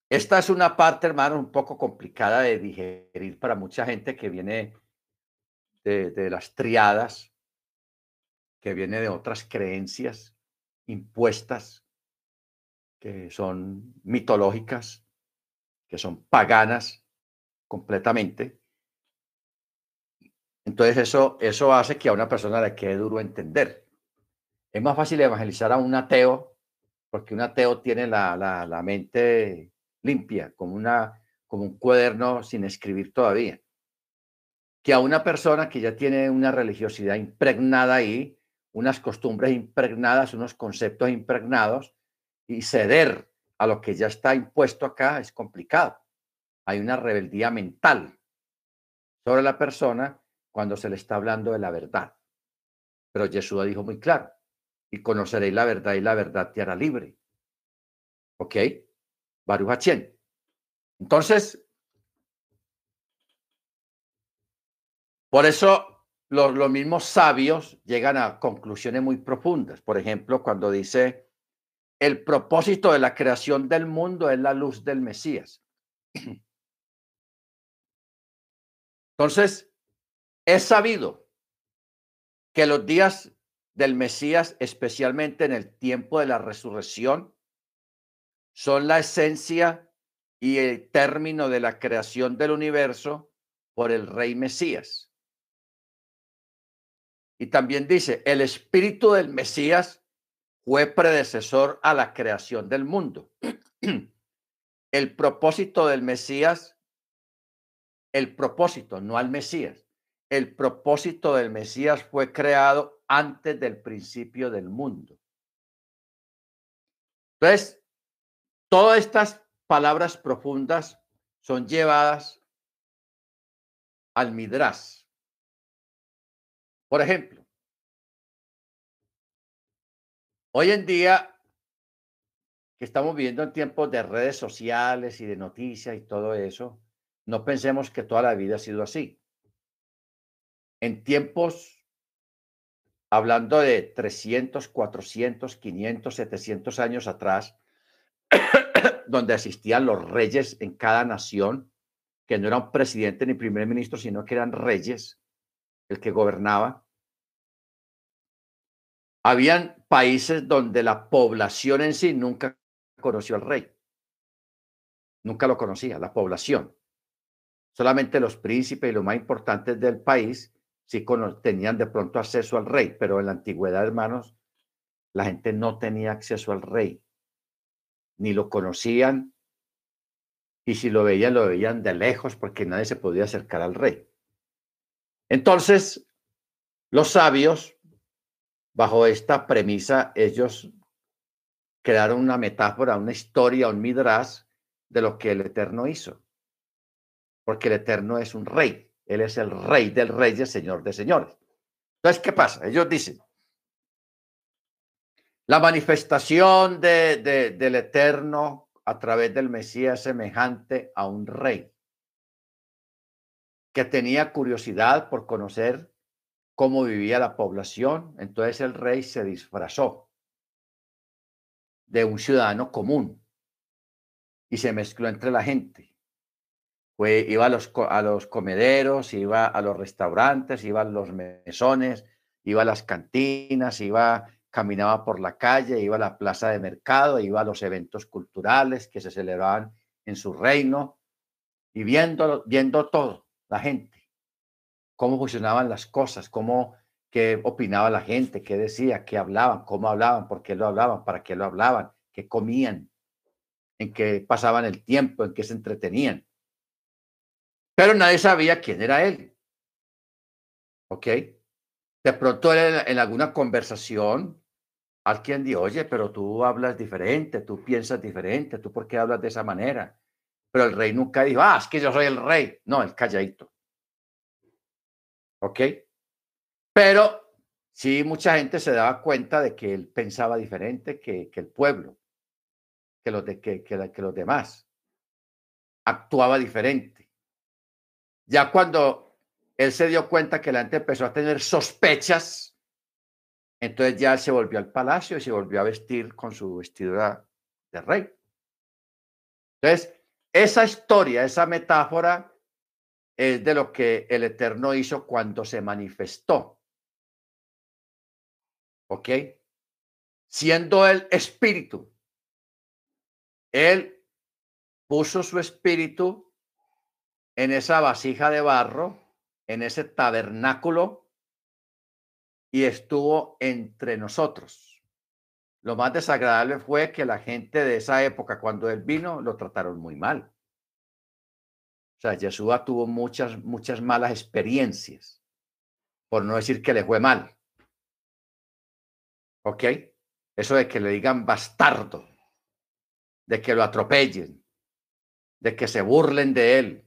esta es una parte, hermano, un poco complicada de digerir para mucha gente que viene de, las triadas, que viene de otras creencias impuestas, que son mitológicas que son paganas completamente. Entonces eso, eso hace que a una persona le quede duro entender. Es más fácil evangelizar a un ateo porque un ateo tiene la, la, la mente limpia, como, una, como un cuaderno sin escribir todavía, que a una persona que ya tiene una religiosidad impregnada ahí, unas costumbres impregnadas, unos conceptos impregnados, y ceder a lo que ya está impuesto acá es complicado. Hay una rebeldía mental sobre la persona cuando se le está hablando de la verdad. Pero Jesús dijo muy claro, y conoceréis la verdad y la verdad te hará libre. ¿Ok? Baruch Entonces, por eso los, los mismos sabios llegan a conclusiones muy profundas. Por ejemplo, cuando dice el propósito de la creación del mundo es la luz del Mesías. Entonces, es sabido que los días del Mesías, especialmente en el tiempo de la resurrección, son la esencia y el término de la creación del universo por el rey Mesías. Y también dice, el espíritu del Mesías fue predecesor a la creación del mundo. El propósito del Mesías, el propósito, no al Mesías, el propósito del Mesías fue creado antes del principio del mundo. Entonces, todas estas palabras profundas son llevadas al Midras. Por ejemplo, Hoy en día, que estamos viviendo en tiempos de redes sociales y de noticias y todo eso, no pensemos que toda la vida ha sido así. En tiempos, hablando de 300, 400, 500, 700 años atrás, donde asistían los reyes en cada nación que no era un presidente ni primer ministro, sino que eran reyes, el que gobernaba. Habían países donde la población en sí nunca conoció al rey. Nunca lo conocía, la población. Solamente los príncipes y los más importantes del país sí tenían de pronto acceso al rey, pero en la antigüedad, hermanos, la gente no tenía acceso al rey, ni lo conocían, y si lo veían, lo veían de lejos porque nadie se podía acercar al rey. Entonces, los sabios, bajo esta premisa, ellos crearon una metáfora, una historia, un midrash de lo que el Eterno hizo. Porque el Eterno es un rey. Él es el rey del rey y el señor de señores. Entonces, ¿qué pasa? Ellos dicen, la manifestación de, del Eterno a través del Mesías semejante a un rey que tenía curiosidad por conocer cómo vivía la población. Entonces el rey se disfrazó de un ciudadano común y se mezcló entre la gente. Iba a los, a los comederos, iba a los restaurantes, iba a los mesones, iba a las cantinas, iba, caminaba por la calle, iba a la plaza de mercado, iba a los eventos culturales que se celebraban en su reino y viendo, viendo todo, la gente, cómo funcionaban las cosas, cómo, qué opinaba la gente, qué decía, qué hablaban, cómo hablaban, por qué lo hablaban, para qué lo hablaban, qué comían, en qué pasaban el tiempo, en qué se entretenían. Pero nadie sabía quién era él. ¿Ok? De pronto en, alguna conversación, alguien dijo, oye, pero tú hablas diferente, tú piensas diferente, tú por qué hablas de esa manera. Pero el rey nunca dijo, ah, es que yo soy el rey. No, el calladito. ¿Ok? Pero sí, mucha gente se daba cuenta de que él pensaba diferente que, que el pueblo, que los, de, que, que los demás. Actuaba diferente. Ya cuando él se dio cuenta que la gente empezó a tener sospechas, entonces ya se volvió al palacio y se volvió a vestir con su vestidura de rey. Entonces, esa historia, esa metáfora es de lo que el Eterno hizo cuando se manifestó. ¿Ok? Siendo el espíritu, él puso su espíritu en esa vasija de barro, en ese tabernáculo, y estuvo entre nosotros. Lo más desagradable fue que la gente de esa época, cuando él vino, lo trataron muy mal. O sea, Yeshua tuvo muchas, muchas malas experiencias, por no decir que le fue mal. ¿Ok? Eso de que le digan bastardo, de que lo atropellen, de que se burlen de él,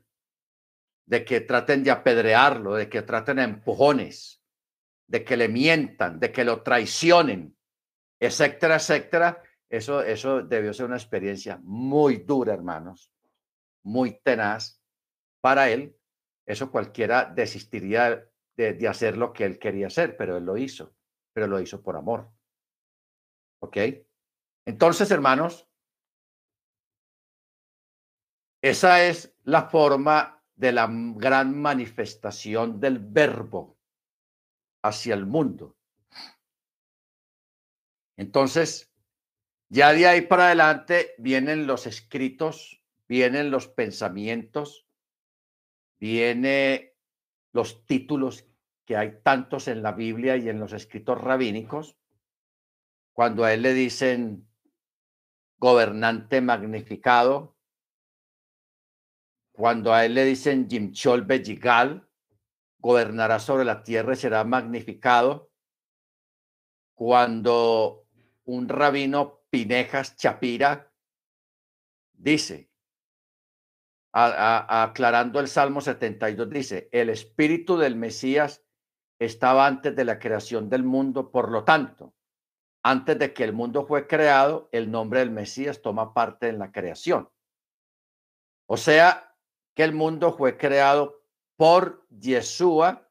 de que traten de apedrearlo, de que traten a empujones, de que le mientan, de que lo traicionen, etcétera, etcétera. Eso, eso debió ser una experiencia muy dura, hermanos, muy tenaz para él. Eso cualquiera desistiría de, de hacer lo que él quería hacer, pero él lo hizo, pero lo hizo por amor. ¿Ok? Entonces, hermanos, esa es la forma de la gran manifestación del verbo hacia el mundo. Entonces, ya de ahí para adelante vienen los escritos, vienen los pensamientos, vienen los títulos que hay tantos en la Biblia y en los escritos rabínicos, cuando a él le dicen gobernante magnificado, cuando a él le dicen Jimchol Belligal, gobernará sobre la tierra y será magnificado. Cuando un rabino Pinejas Chapira dice, aclarando el Salmo 72, dice, el espíritu del Mesías estaba antes de la creación del mundo, por lo tanto, antes de que el mundo fue creado, el nombre del Mesías toma parte en la creación. O sea, que el mundo fue creado por Yeshua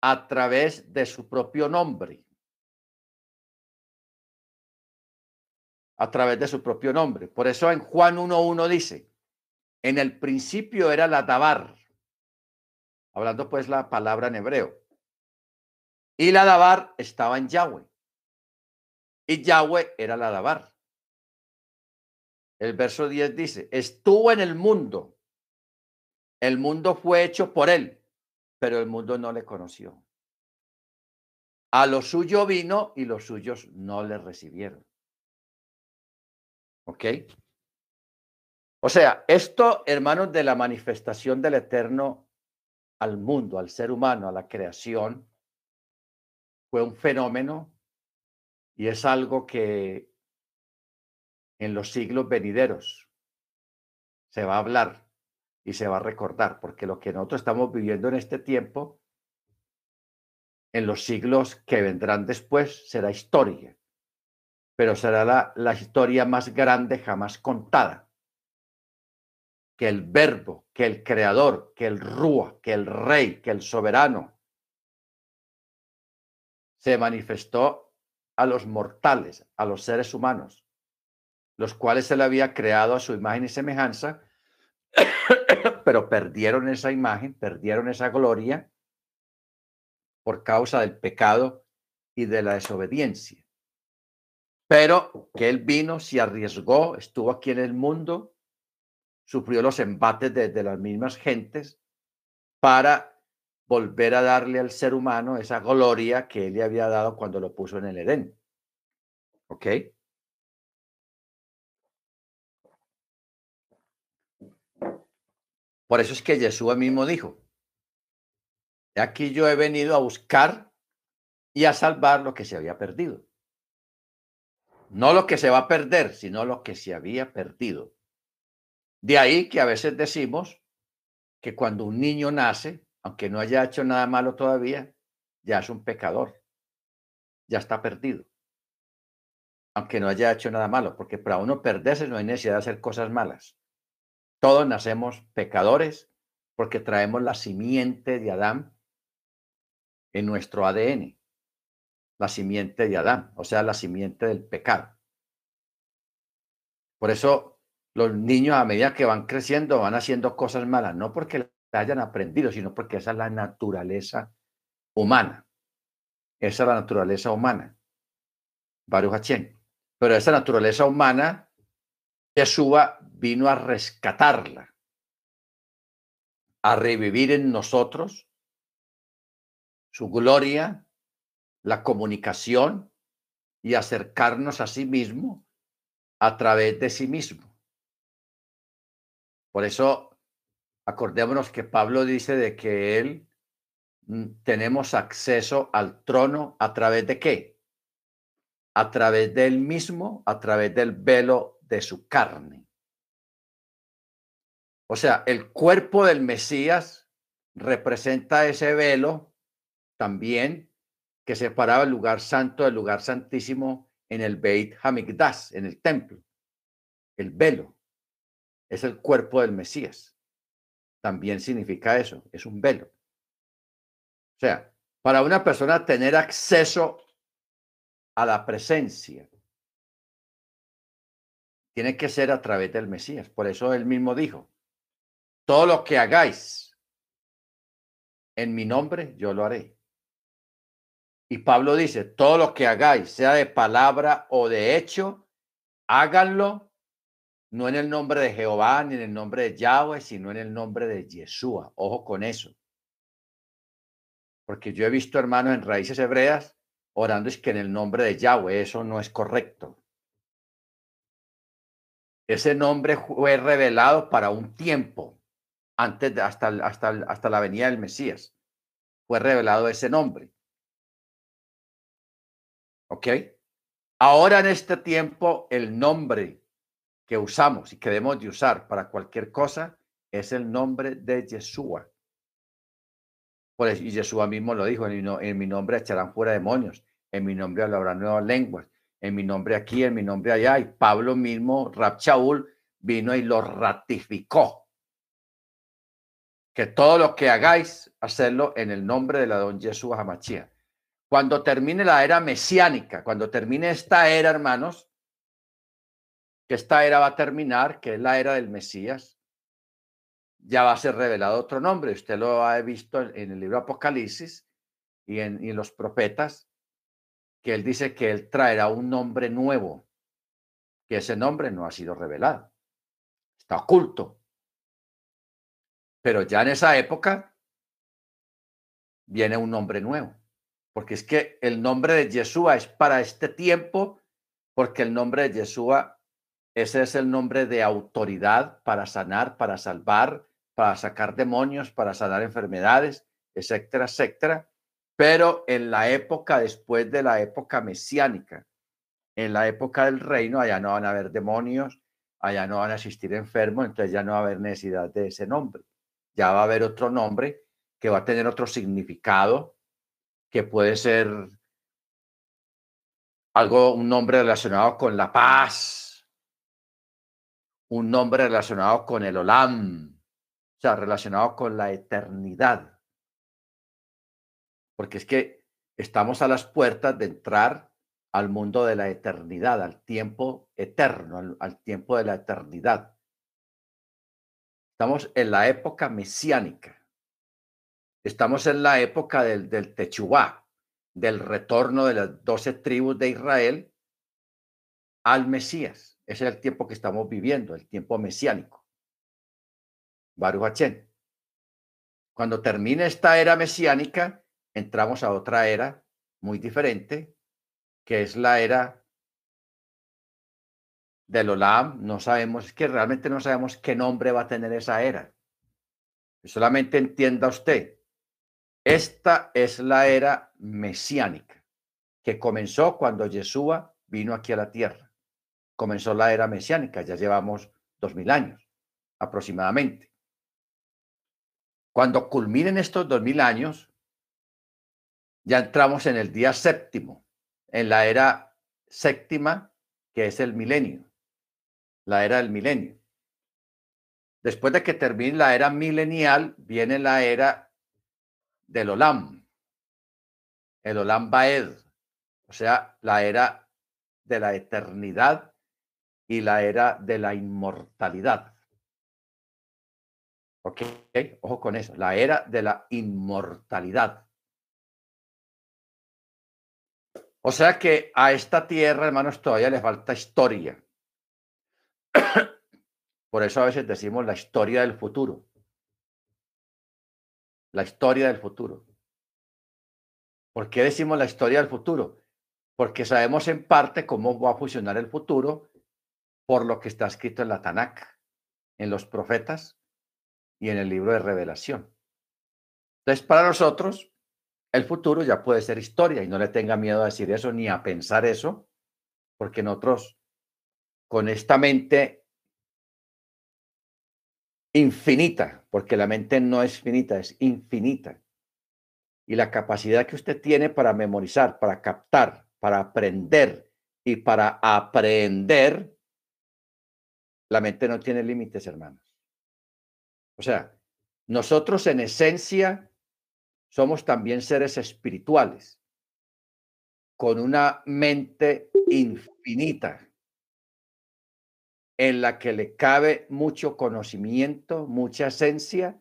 a través de su propio nombre. A través de su propio nombre. Por eso en Juan 1.1 dice, En el principio era la Dabar, hablando pues la palabra en hebreo. Y la Dabar estaba en Yahweh. Y Yahweh era la Dabar. El verso 10 dice, estuvo en el mundo. El mundo fue hecho por él, pero el mundo no le conoció. A lo suyo vino y los suyos no le recibieron. ¿Ok? O sea, esto, hermanos, de la manifestación del Eterno al mundo, al ser humano, a la creación, fue un fenómeno y es algo que en los siglos venideros se va a hablar y se va a recordar, porque lo que nosotros estamos viviendo en este tiempo en los siglos que vendrán después será historia, pero será la, la historia más grande jamás contada. Que el verbo, que el creador, que el rúa, que el rey, que el soberano se manifestó a los mortales, a los seres humanos, los cuales él había creado a su imagen y semejanza, pero perdieron esa imagen, perdieron esa gloria por causa del pecado y de la desobediencia. Pero que él vino, se arriesgó, estuvo aquí en el mundo, sufrió los embates de, las mismas gentes para volver a darle al ser humano esa gloria que él le había dado cuando lo puso en el Edén. ¿Ok? Por eso es que Jesús mismo dijo, Aquí yo he venido a buscar y a salvar lo que se había perdido. No lo que se va a perder, sino lo que se había perdido. De ahí que a veces decimos que cuando un niño nace, aunque no haya hecho nada malo todavía, ya es un pecador. Ya está perdido. Aunque no haya hecho nada malo, porque para uno perderse no hay necesidad de hacer cosas malas. Todos nacemos pecadores porque traemos la simiente de Adán en nuestro ADN, la simiente de Adán, o sea, la simiente del pecado. Por eso los niños a medida que van creciendo van haciendo cosas malas, no porque la hayan aprendido, sino porque esa es la naturaleza humana. Esa es la naturaleza humana. Baruch Pero esa naturaleza humana, Yeshua vino a rescatarla, a revivir en nosotros su gloria, la comunicación y acercarnos a sí mismo a través de sí mismo. Por eso, acordémonos que Pablo dice de que él mm, tenemos acceso al trono a través de qué? A través de él mismo, a través del velo de su carne. O sea, el cuerpo del Mesías representa ese velo también que separaba el lugar santo del lugar santísimo en el Beit Hamikdash, en el templo. El velo es el cuerpo del Mesías. También significa eso, es un velo. O sea, para una persona tener acceso a la presencia, tiene que ser a través del Mesías. Por eso él mismo dijo, todo lo que hagáis en mi nombre, yo lo haré. Y Pablo dice, todo lo que hagáis, sea de palabra o de hecho, háganlo no en el nombre de Jehová ni en el nombre de Yahweh, sino en el nombre de Yeshua. Ojo con eso. Porque yo he visto hermanos en raíces hebreas orando es que en el nombre de Yahweh, eso no es correcto. Ese nombre fue revelado para un tiempo, antes de, hasta, hasta, hasta la venida del Mesías. Fue revelado ese nombre. ¿Ok? Ahora en este tiempo el nombre que usamos y que debemos de usar para cualquier cosa es el nombre de Yeshua. Por eso, y Yeshua mismo lo dijo, en mi, nombre echarán fuera demonios, en mi nombre hablarán nuevas lenguas, en mi nombre aquí, en mi nombre allá. Y Pablo mismo, Rab vino y lo ratificó. Que todo lo que hagáis, hacerlo en el nombre de la don Yeshua Hamachia. Cuando termine la era mesiánica, cuando termine esta era, hermanos, que esta era va a terminar, que es la era del Mesías, ya va a ser revelado otro nombre. Usted lo ha visto en el libro Apocalipsis y en, los profetas, que él dice que él traerá un nombre nuevo, que ese nombre no ha sido revelado, está oculto. Pero ya en esa época viene un nombre nuevo, porque es que el nombre de Yeshua es para este tiempo, porque el nombre de Yeshua, ese es el nombre de autoridad para sanar, para salvar, para sacar demonios, para sanar enfermedades, etcétera, etcétera. Pero en la época después de la época mesiánica, en la época del reino, allá no van a haber demonios, allá no van a existir enfermos, entonces ya no va a haber necesidad de ese nombre. Ya va a haber otro nombre que va a tener otro significado, que puede ser algo, un nombre relacionado con la paz, un nombre relacionado con el olam, relacionado con la eternidad. Porque es que estamos a las puertas de entrar al mundo de la eternidad, al tiempo eterno, al, tiempo de la eternidad. Estamos en la época mesiánica. Estamos en la época del, del del retorno de las doce tribus de Israel al Mesías. Ese es el tiempo que estamos viviendo, el tiempo mesiánico. Baruch Cuando termine esta era mesiánica, entramos a otra era muy diferente, que es la era del Olam. No sabemos, es que realmente no sabemos qué nombre va a tener esa era. Solamente entienda usted, esta es la era mesiánica, que comenzó cuando Yeshua vino aquí a la tierra. Comenzó la era mesiánica, ya llevamos dos mil años aproximadamente. Cuando culminen estos dos mil años, ya entramos en el día séptimo, en la era séptima, que es el milenio, la era del milenio. Después de que termine la era milenial, viene la era del Olam, el Olam Baed, o sea, la era de la eternidad y la era de la inmortalidad. Ok, ojo con eso, la era de la inmortalidad. O sea que a esta tierra, hermanos, todavía le falta historia. Por eso a veces decimos la historia del futuro. La historia del futuro. ¿Por qué decimos la historia del futuro? Porque sabemos en parte cómo va a funcionar el futuro por lo que está escrito en la Tanakh, en los profetas y en el libro de revelación. Entonces, para nosotros, el futuro ya puede ser historia y no le tenga miedo a decir eso ni a pensar eso, porque nosotros, con esta mente infinita, porque la mente no es finita, es infinita, y la capacidad que usted tiene para memorizar, para captar, para aprender y para aprender, la mente no tiene límites, hermanos. O sea, nosotros en esencia somos también seres espirituales, con una mente infinita, en la que le cabe mucho conocimiento, mucha esencia,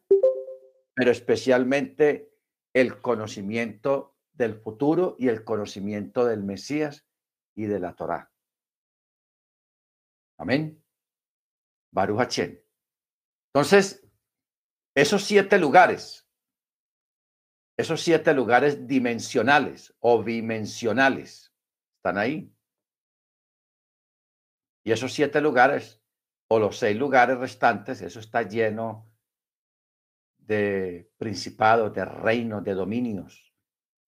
pero especialmente el conocimiento del futuro y el conocimiento del Mesías y de la Torá. Amén. Baruch Entonces, esos siete lugares, esos siete lugares dimensionales o bimensionales, están ahí. Y esos siete lugares o los seis lugares restantes, eso está lleno de principados, de reinos, de dominios.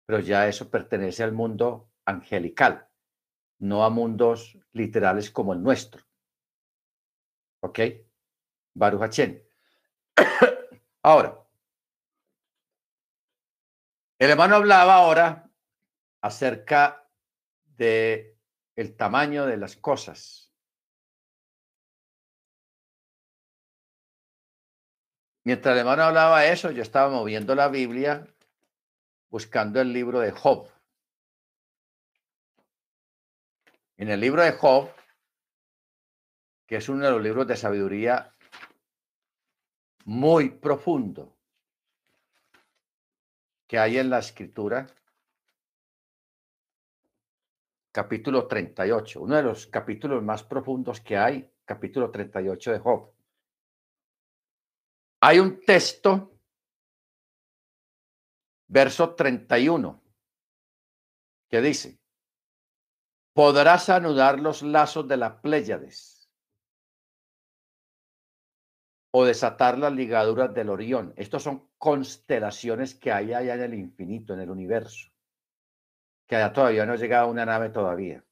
Pero ya eso pertenece al mundo angelical, no a mundos literales como el nuestro. ¿Ok? Baruch Ahora, el hermano hablaba ahora acerca de el tamaño de las cosas. Mientras el hermano hablaba eso, yo estaba moviendo la Biblia buscando el libro de Job. En el libro de Job, que es uno de los libros de sabiduría muy profundo que hay en la escritura, capítulo 38, uno de los capítulos más profundos que hay, capítulo 38 de Job. Hay un texto, verso 31, que dice, podrás anudar los lazos de las Pléyades o desatar las ligaduras del Orión. Estos son constelaciones que hay allá en el infinito, en el universo, que allá todavía no ha llegado una nave todavía.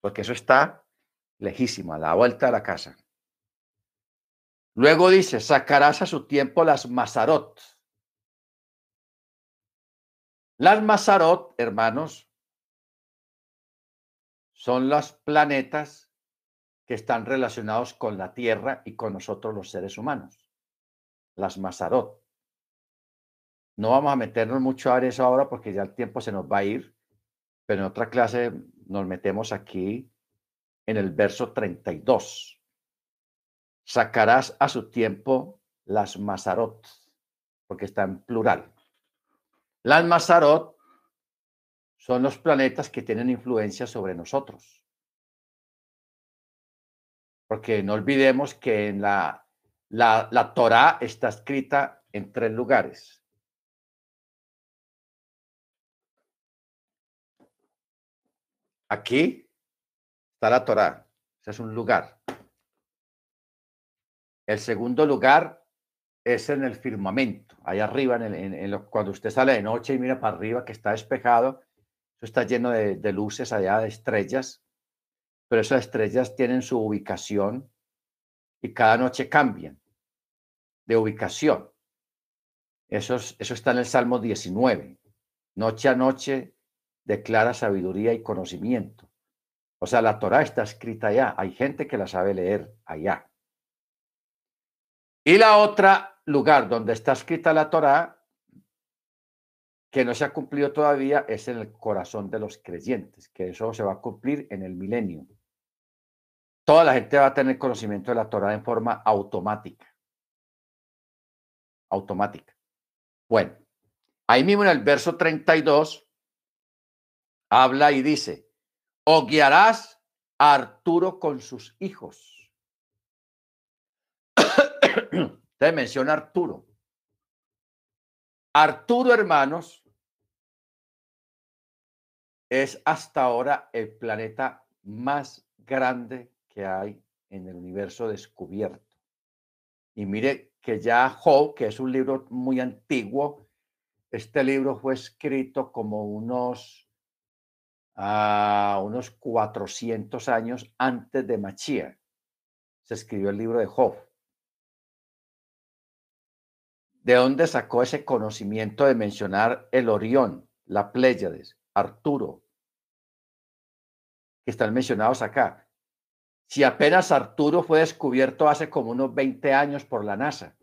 Porque eso está lejísimo, a la vuelta de la casa. Luego dice, sacarás a su tiempo las Mazarot. Las Mazarot, hermanos, son los planetas que están relacionados con la Tierra y con nosotros los seres humanos. Las Mazarot. No vamos a meternos mucho a eso ahora porque ya el tiempo se nos va a ir, pero en otra clase nos metemos aquí en el verso 32 sacarás a su tiempo las Mazarot, porque está en plural. Las Mazarot son los planetas que tienen influencia sobre nosotros. Porque no olvidemos que la, la Torah está escrita en tres lugares. Aquí está la Torah. Ese es un lugar. El segundo lugar es en el firmamento, ahí arriba, en cuando usted sale de noche y mira para arriba que está despejado, eso está lleno de, de luces allá, de estrellas, pero esas estrellas tienen su ubicación y cada noche cambian de ubicación. Eso, eso está en el Salmo 19. Noche a noche declara sabiduría y conocimiento. O sea, la Torah está escrita allá. Hay gente que la sabe leer allá. Y la otra lugar donde está escrita la Torá, que no se ha cumplido todavía, es en el corazón de los creyentes, que eso se va a cumplir en el milenio. Toda la gente va a tener conocimiento de la Torá en forma automática. Automática. Bueno, ahí mismo en el verso 32 habla y dice, o guiarás a Arturo con sus hijos Te menciona Arturo. Arturo, hermanos, es hasta ahora el planeta más grande que hay en el universo descubierto. Y mire que ya Job, que es un libro muy antiguo, este libro fue escrito como unos, a unos 400 años antes de Machía. Se escribió el libro de Job. ¿De dónde sacó ese conocimiento de mencionar el Orión, la Pléyades, Arturo, que están mencionados acá? Si apenas Arturo fue descubierto hace como unos 20 años por la NASA.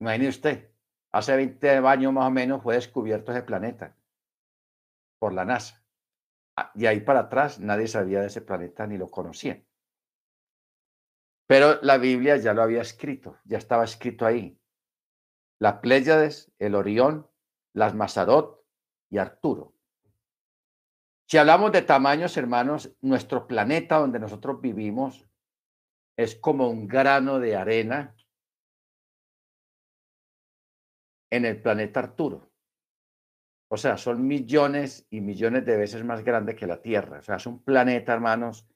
Imagine usted, hace 20 años más o menos fue descubierto ese planeta por la NASA. Ah, y ahí para atrás nadie sabía de ese planeta ni lo conocía. Pero la Biblia ya lo había escrito, ya estaba escrito ahí. Las Pléyades, el Orión, las Mazarot y Arturo. Si hablamos de tamaños, hermanos, nuestro planeta donde nosotros vivimos es como un grano de arena en el planeta Arturo. O sea, son millones y millones de veces más grande que la Tierra. O sea, es un planeta, hermanos,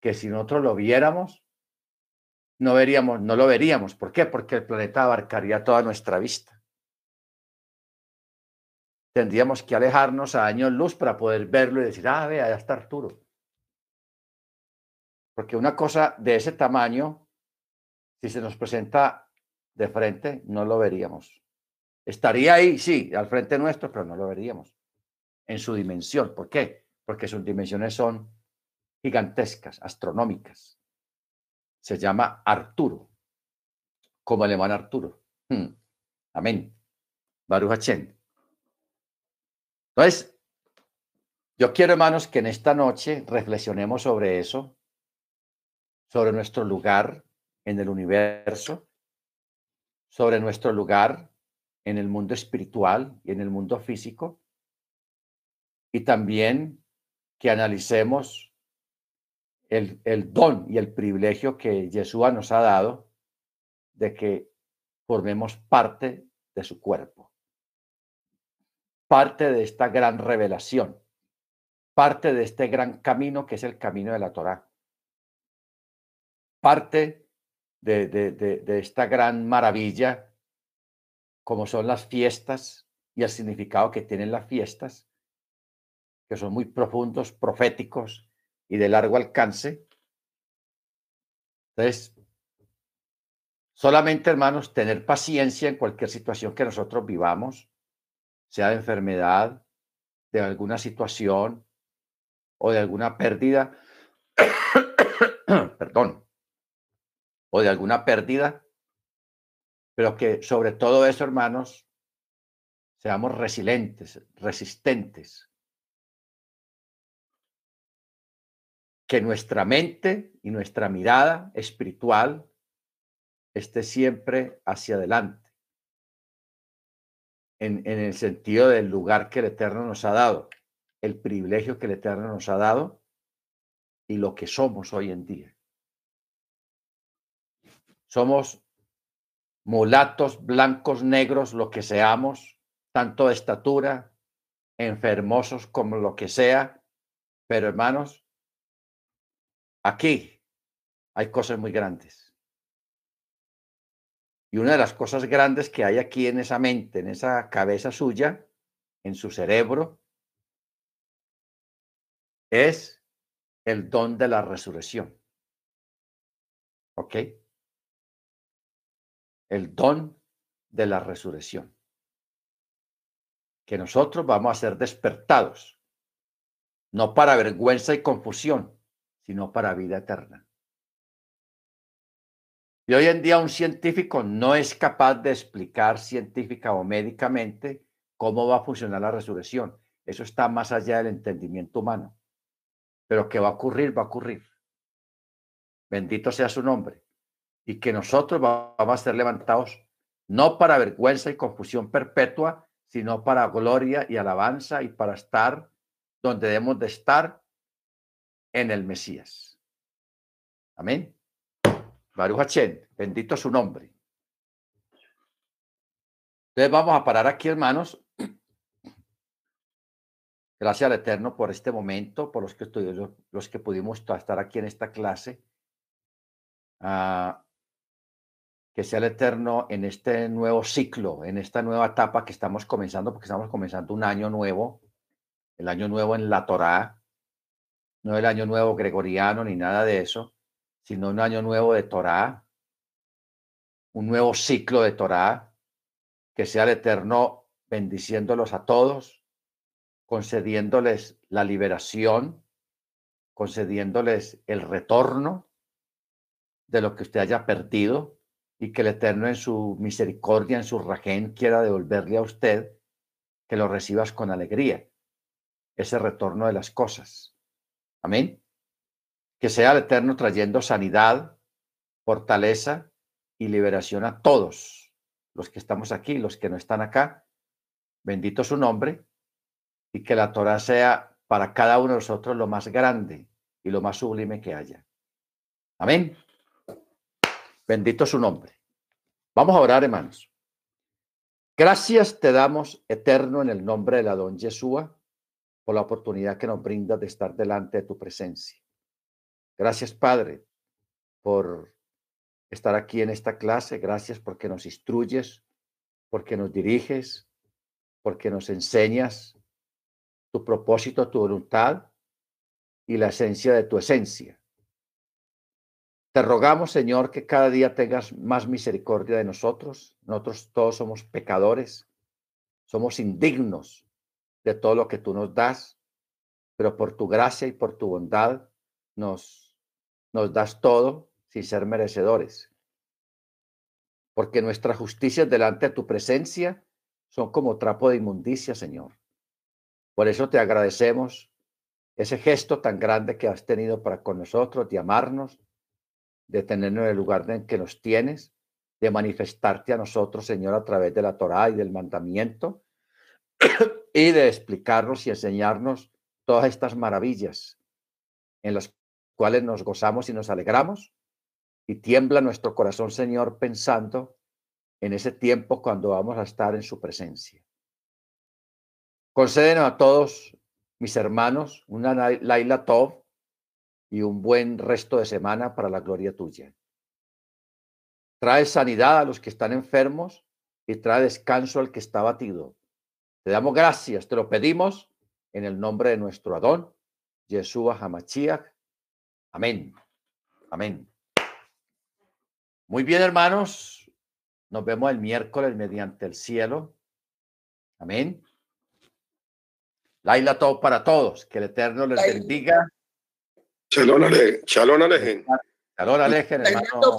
que si nosotros lo viéramos, no veríamos, no lo veríamos. ¿Por qué? Porque el planeta abarcaría toda nuestra vista. Tendríamos que alejarnos a años luz para poder verlo y decir, ah, vea, allá está Arturo. Porque una cosa de ese tamaño, si se nos presenta de frente, no lo veríamos. Estaría ahí, sí, al frente nuestro, pero no lo veríamos en su dimensión. ¿Por qué? Porque sus dimensiones son gigantescas, astronómicas se llama Arturo, como hermano Arturo. Hmm. Amén. Baruch Hachem. Entonces, yo quiero, hermanos, que en esta noche reflexionemos sobre eso, sobre nuestro lugar en el universo, sobre nuestro lugar en el mundo espiritual y en el mundo físico, y también que analicemos el, el don y el privilegio que Yeshua nos ha dado de que formemos parte de su cuerpo, parte de esta gran revelación, parte de este gran camino que es el camino de la Torá, parte de, de, esta gran maravilla como son las fiestas y el significado que tienen las fiestas, que son muy profundos, proféticos y de largo alcance. Entonces, solamente, hermanos, tener paciencia en cualquier situación que nosotros vivamos, sea de enfermedad, de alguna situación o de alguna pérdida, perdón, o de alguna pérdida, pero que sobre todo eso, hermanos, seamos resilientes, resistentes. Que nuestra mente y nuestra mirada espiritual esté siempre hacia adelante, en, en el sentido del lugar que el Eterno nos ha dado, el privilegio que el Eterno nos ha dado y lo que somos hoy en día. Somos mulatos, blancos, negros, lo que seamos, tanto de estatura, enfermosos como lo que sea. Pero hermanos, aquí hay cosas muy grandes. Y una de las cosas grandes que hay aquí en esa mente, en esa cabeza suya, en su cerebro, es el don de la resurrección. ¿Ok? el don de la resurrección. Que nosotros vamos a ser despertados, no para vergüenza y confusión, sino para vida eterna. Y hoy en día un científico no es capaz de explicar científica o médicamente cómo va a funcionar la resurrección. Eso está más allá del entendimiento humano. Pero que va a ocurrir, va a ocurrir. Bendito sea su nombre y que nosotros vamos a ser levantados no para vergüenza y confusión perpetua, sino para gloria y alabanza y para estar donde debemos de estar en el Mesías. Amén. Baruch Hachem, bendito su nombre. Entonces vamos a parar aquí, hermanos. Gracias al Eterno por este momento, por los que, los que pudimos estar aquí en esta clase. Ah, que sea el Eterno en este nuevo ciclo, en esta nueva etapa que estamos comenzando, porque estamos comenzando un año nuevo, el año nuevo en la Torá, no el año nuevo gregoriano ni nada de eso, sino un año nuevo de Torá, un nuevo ciclo de Torá, que sea el Eterno bendiciéndolos a todos, concediéndoles la liberación, concediéndoles el retorno de lo que usted haya perdido y que el Eterno en su misericordia, en su rajén, quiera devolverle a usted, que lo recibas con alegría, ese retorno de las cosas. Amén. Que sea el Eterno trayendo sanidad, fortaleza y liberación a todos los que estamos aquí, los que no están acá. Bendito su nombre y que la Torah sea para cada uno de nosotros lo más grande y lo más sublime que haya. Amén. Bendito su nombre. Vamos a orar, hermanos. Gracias te damos, eterno, en el nombre de la don Yeshua, por la oportunidad que nos brinda de estar delante de tu presencia. Gracias, Padre, por estar aquí en esta clase. Gracias porque nos instruyes, porque nos diriges, porque nos enseñas tu propósito, tu voluntad y la esencia de tu esencia. Te rogamos, Señor, que cada día tengas más misericordia de nosotros. Nosotros todos somos pecadores, somos indignos de todo lo que tú nos das, pero por tu gracia y por tu bondad nos, nos das todo sin ser merecedores. Porque nuestras justicias delante de tu presencia son como trapo de inmundicia, Señor. Por eso te agradecemos ese gesto tan grande que has tenido para con nosotros de amarnos de tenernos en el lugar en que nos tienes, de manifestarte a nosotros, Señor, a través de la Torá y del mandamiento, y de explicarnos y enseñarnos todas estas maravillas en las cuales nos gozamos y nos alegramos, y tiembla nuestro corazón, Señor, pensando en ese tiempo cuando vamos a estar en su presencia. Concédenos a todos mis hermanos una Laila Tov y un buen resto de semana para la gloria tuya. Trae sanidad a los que están enfermos y trae descanso al que está batido. Te damos gracias, te lo pedimos en el nombre de nuestro Adón, Yeshua Hamachiach. Amén. Amén. Muy bien, hermanos. Nos vemos el miércoles mediante el cielo. Amén. Laila todo para todos. Que el Eterno les bendiga. Shalom Alejen. Shalom Shalom Alejen, hermano.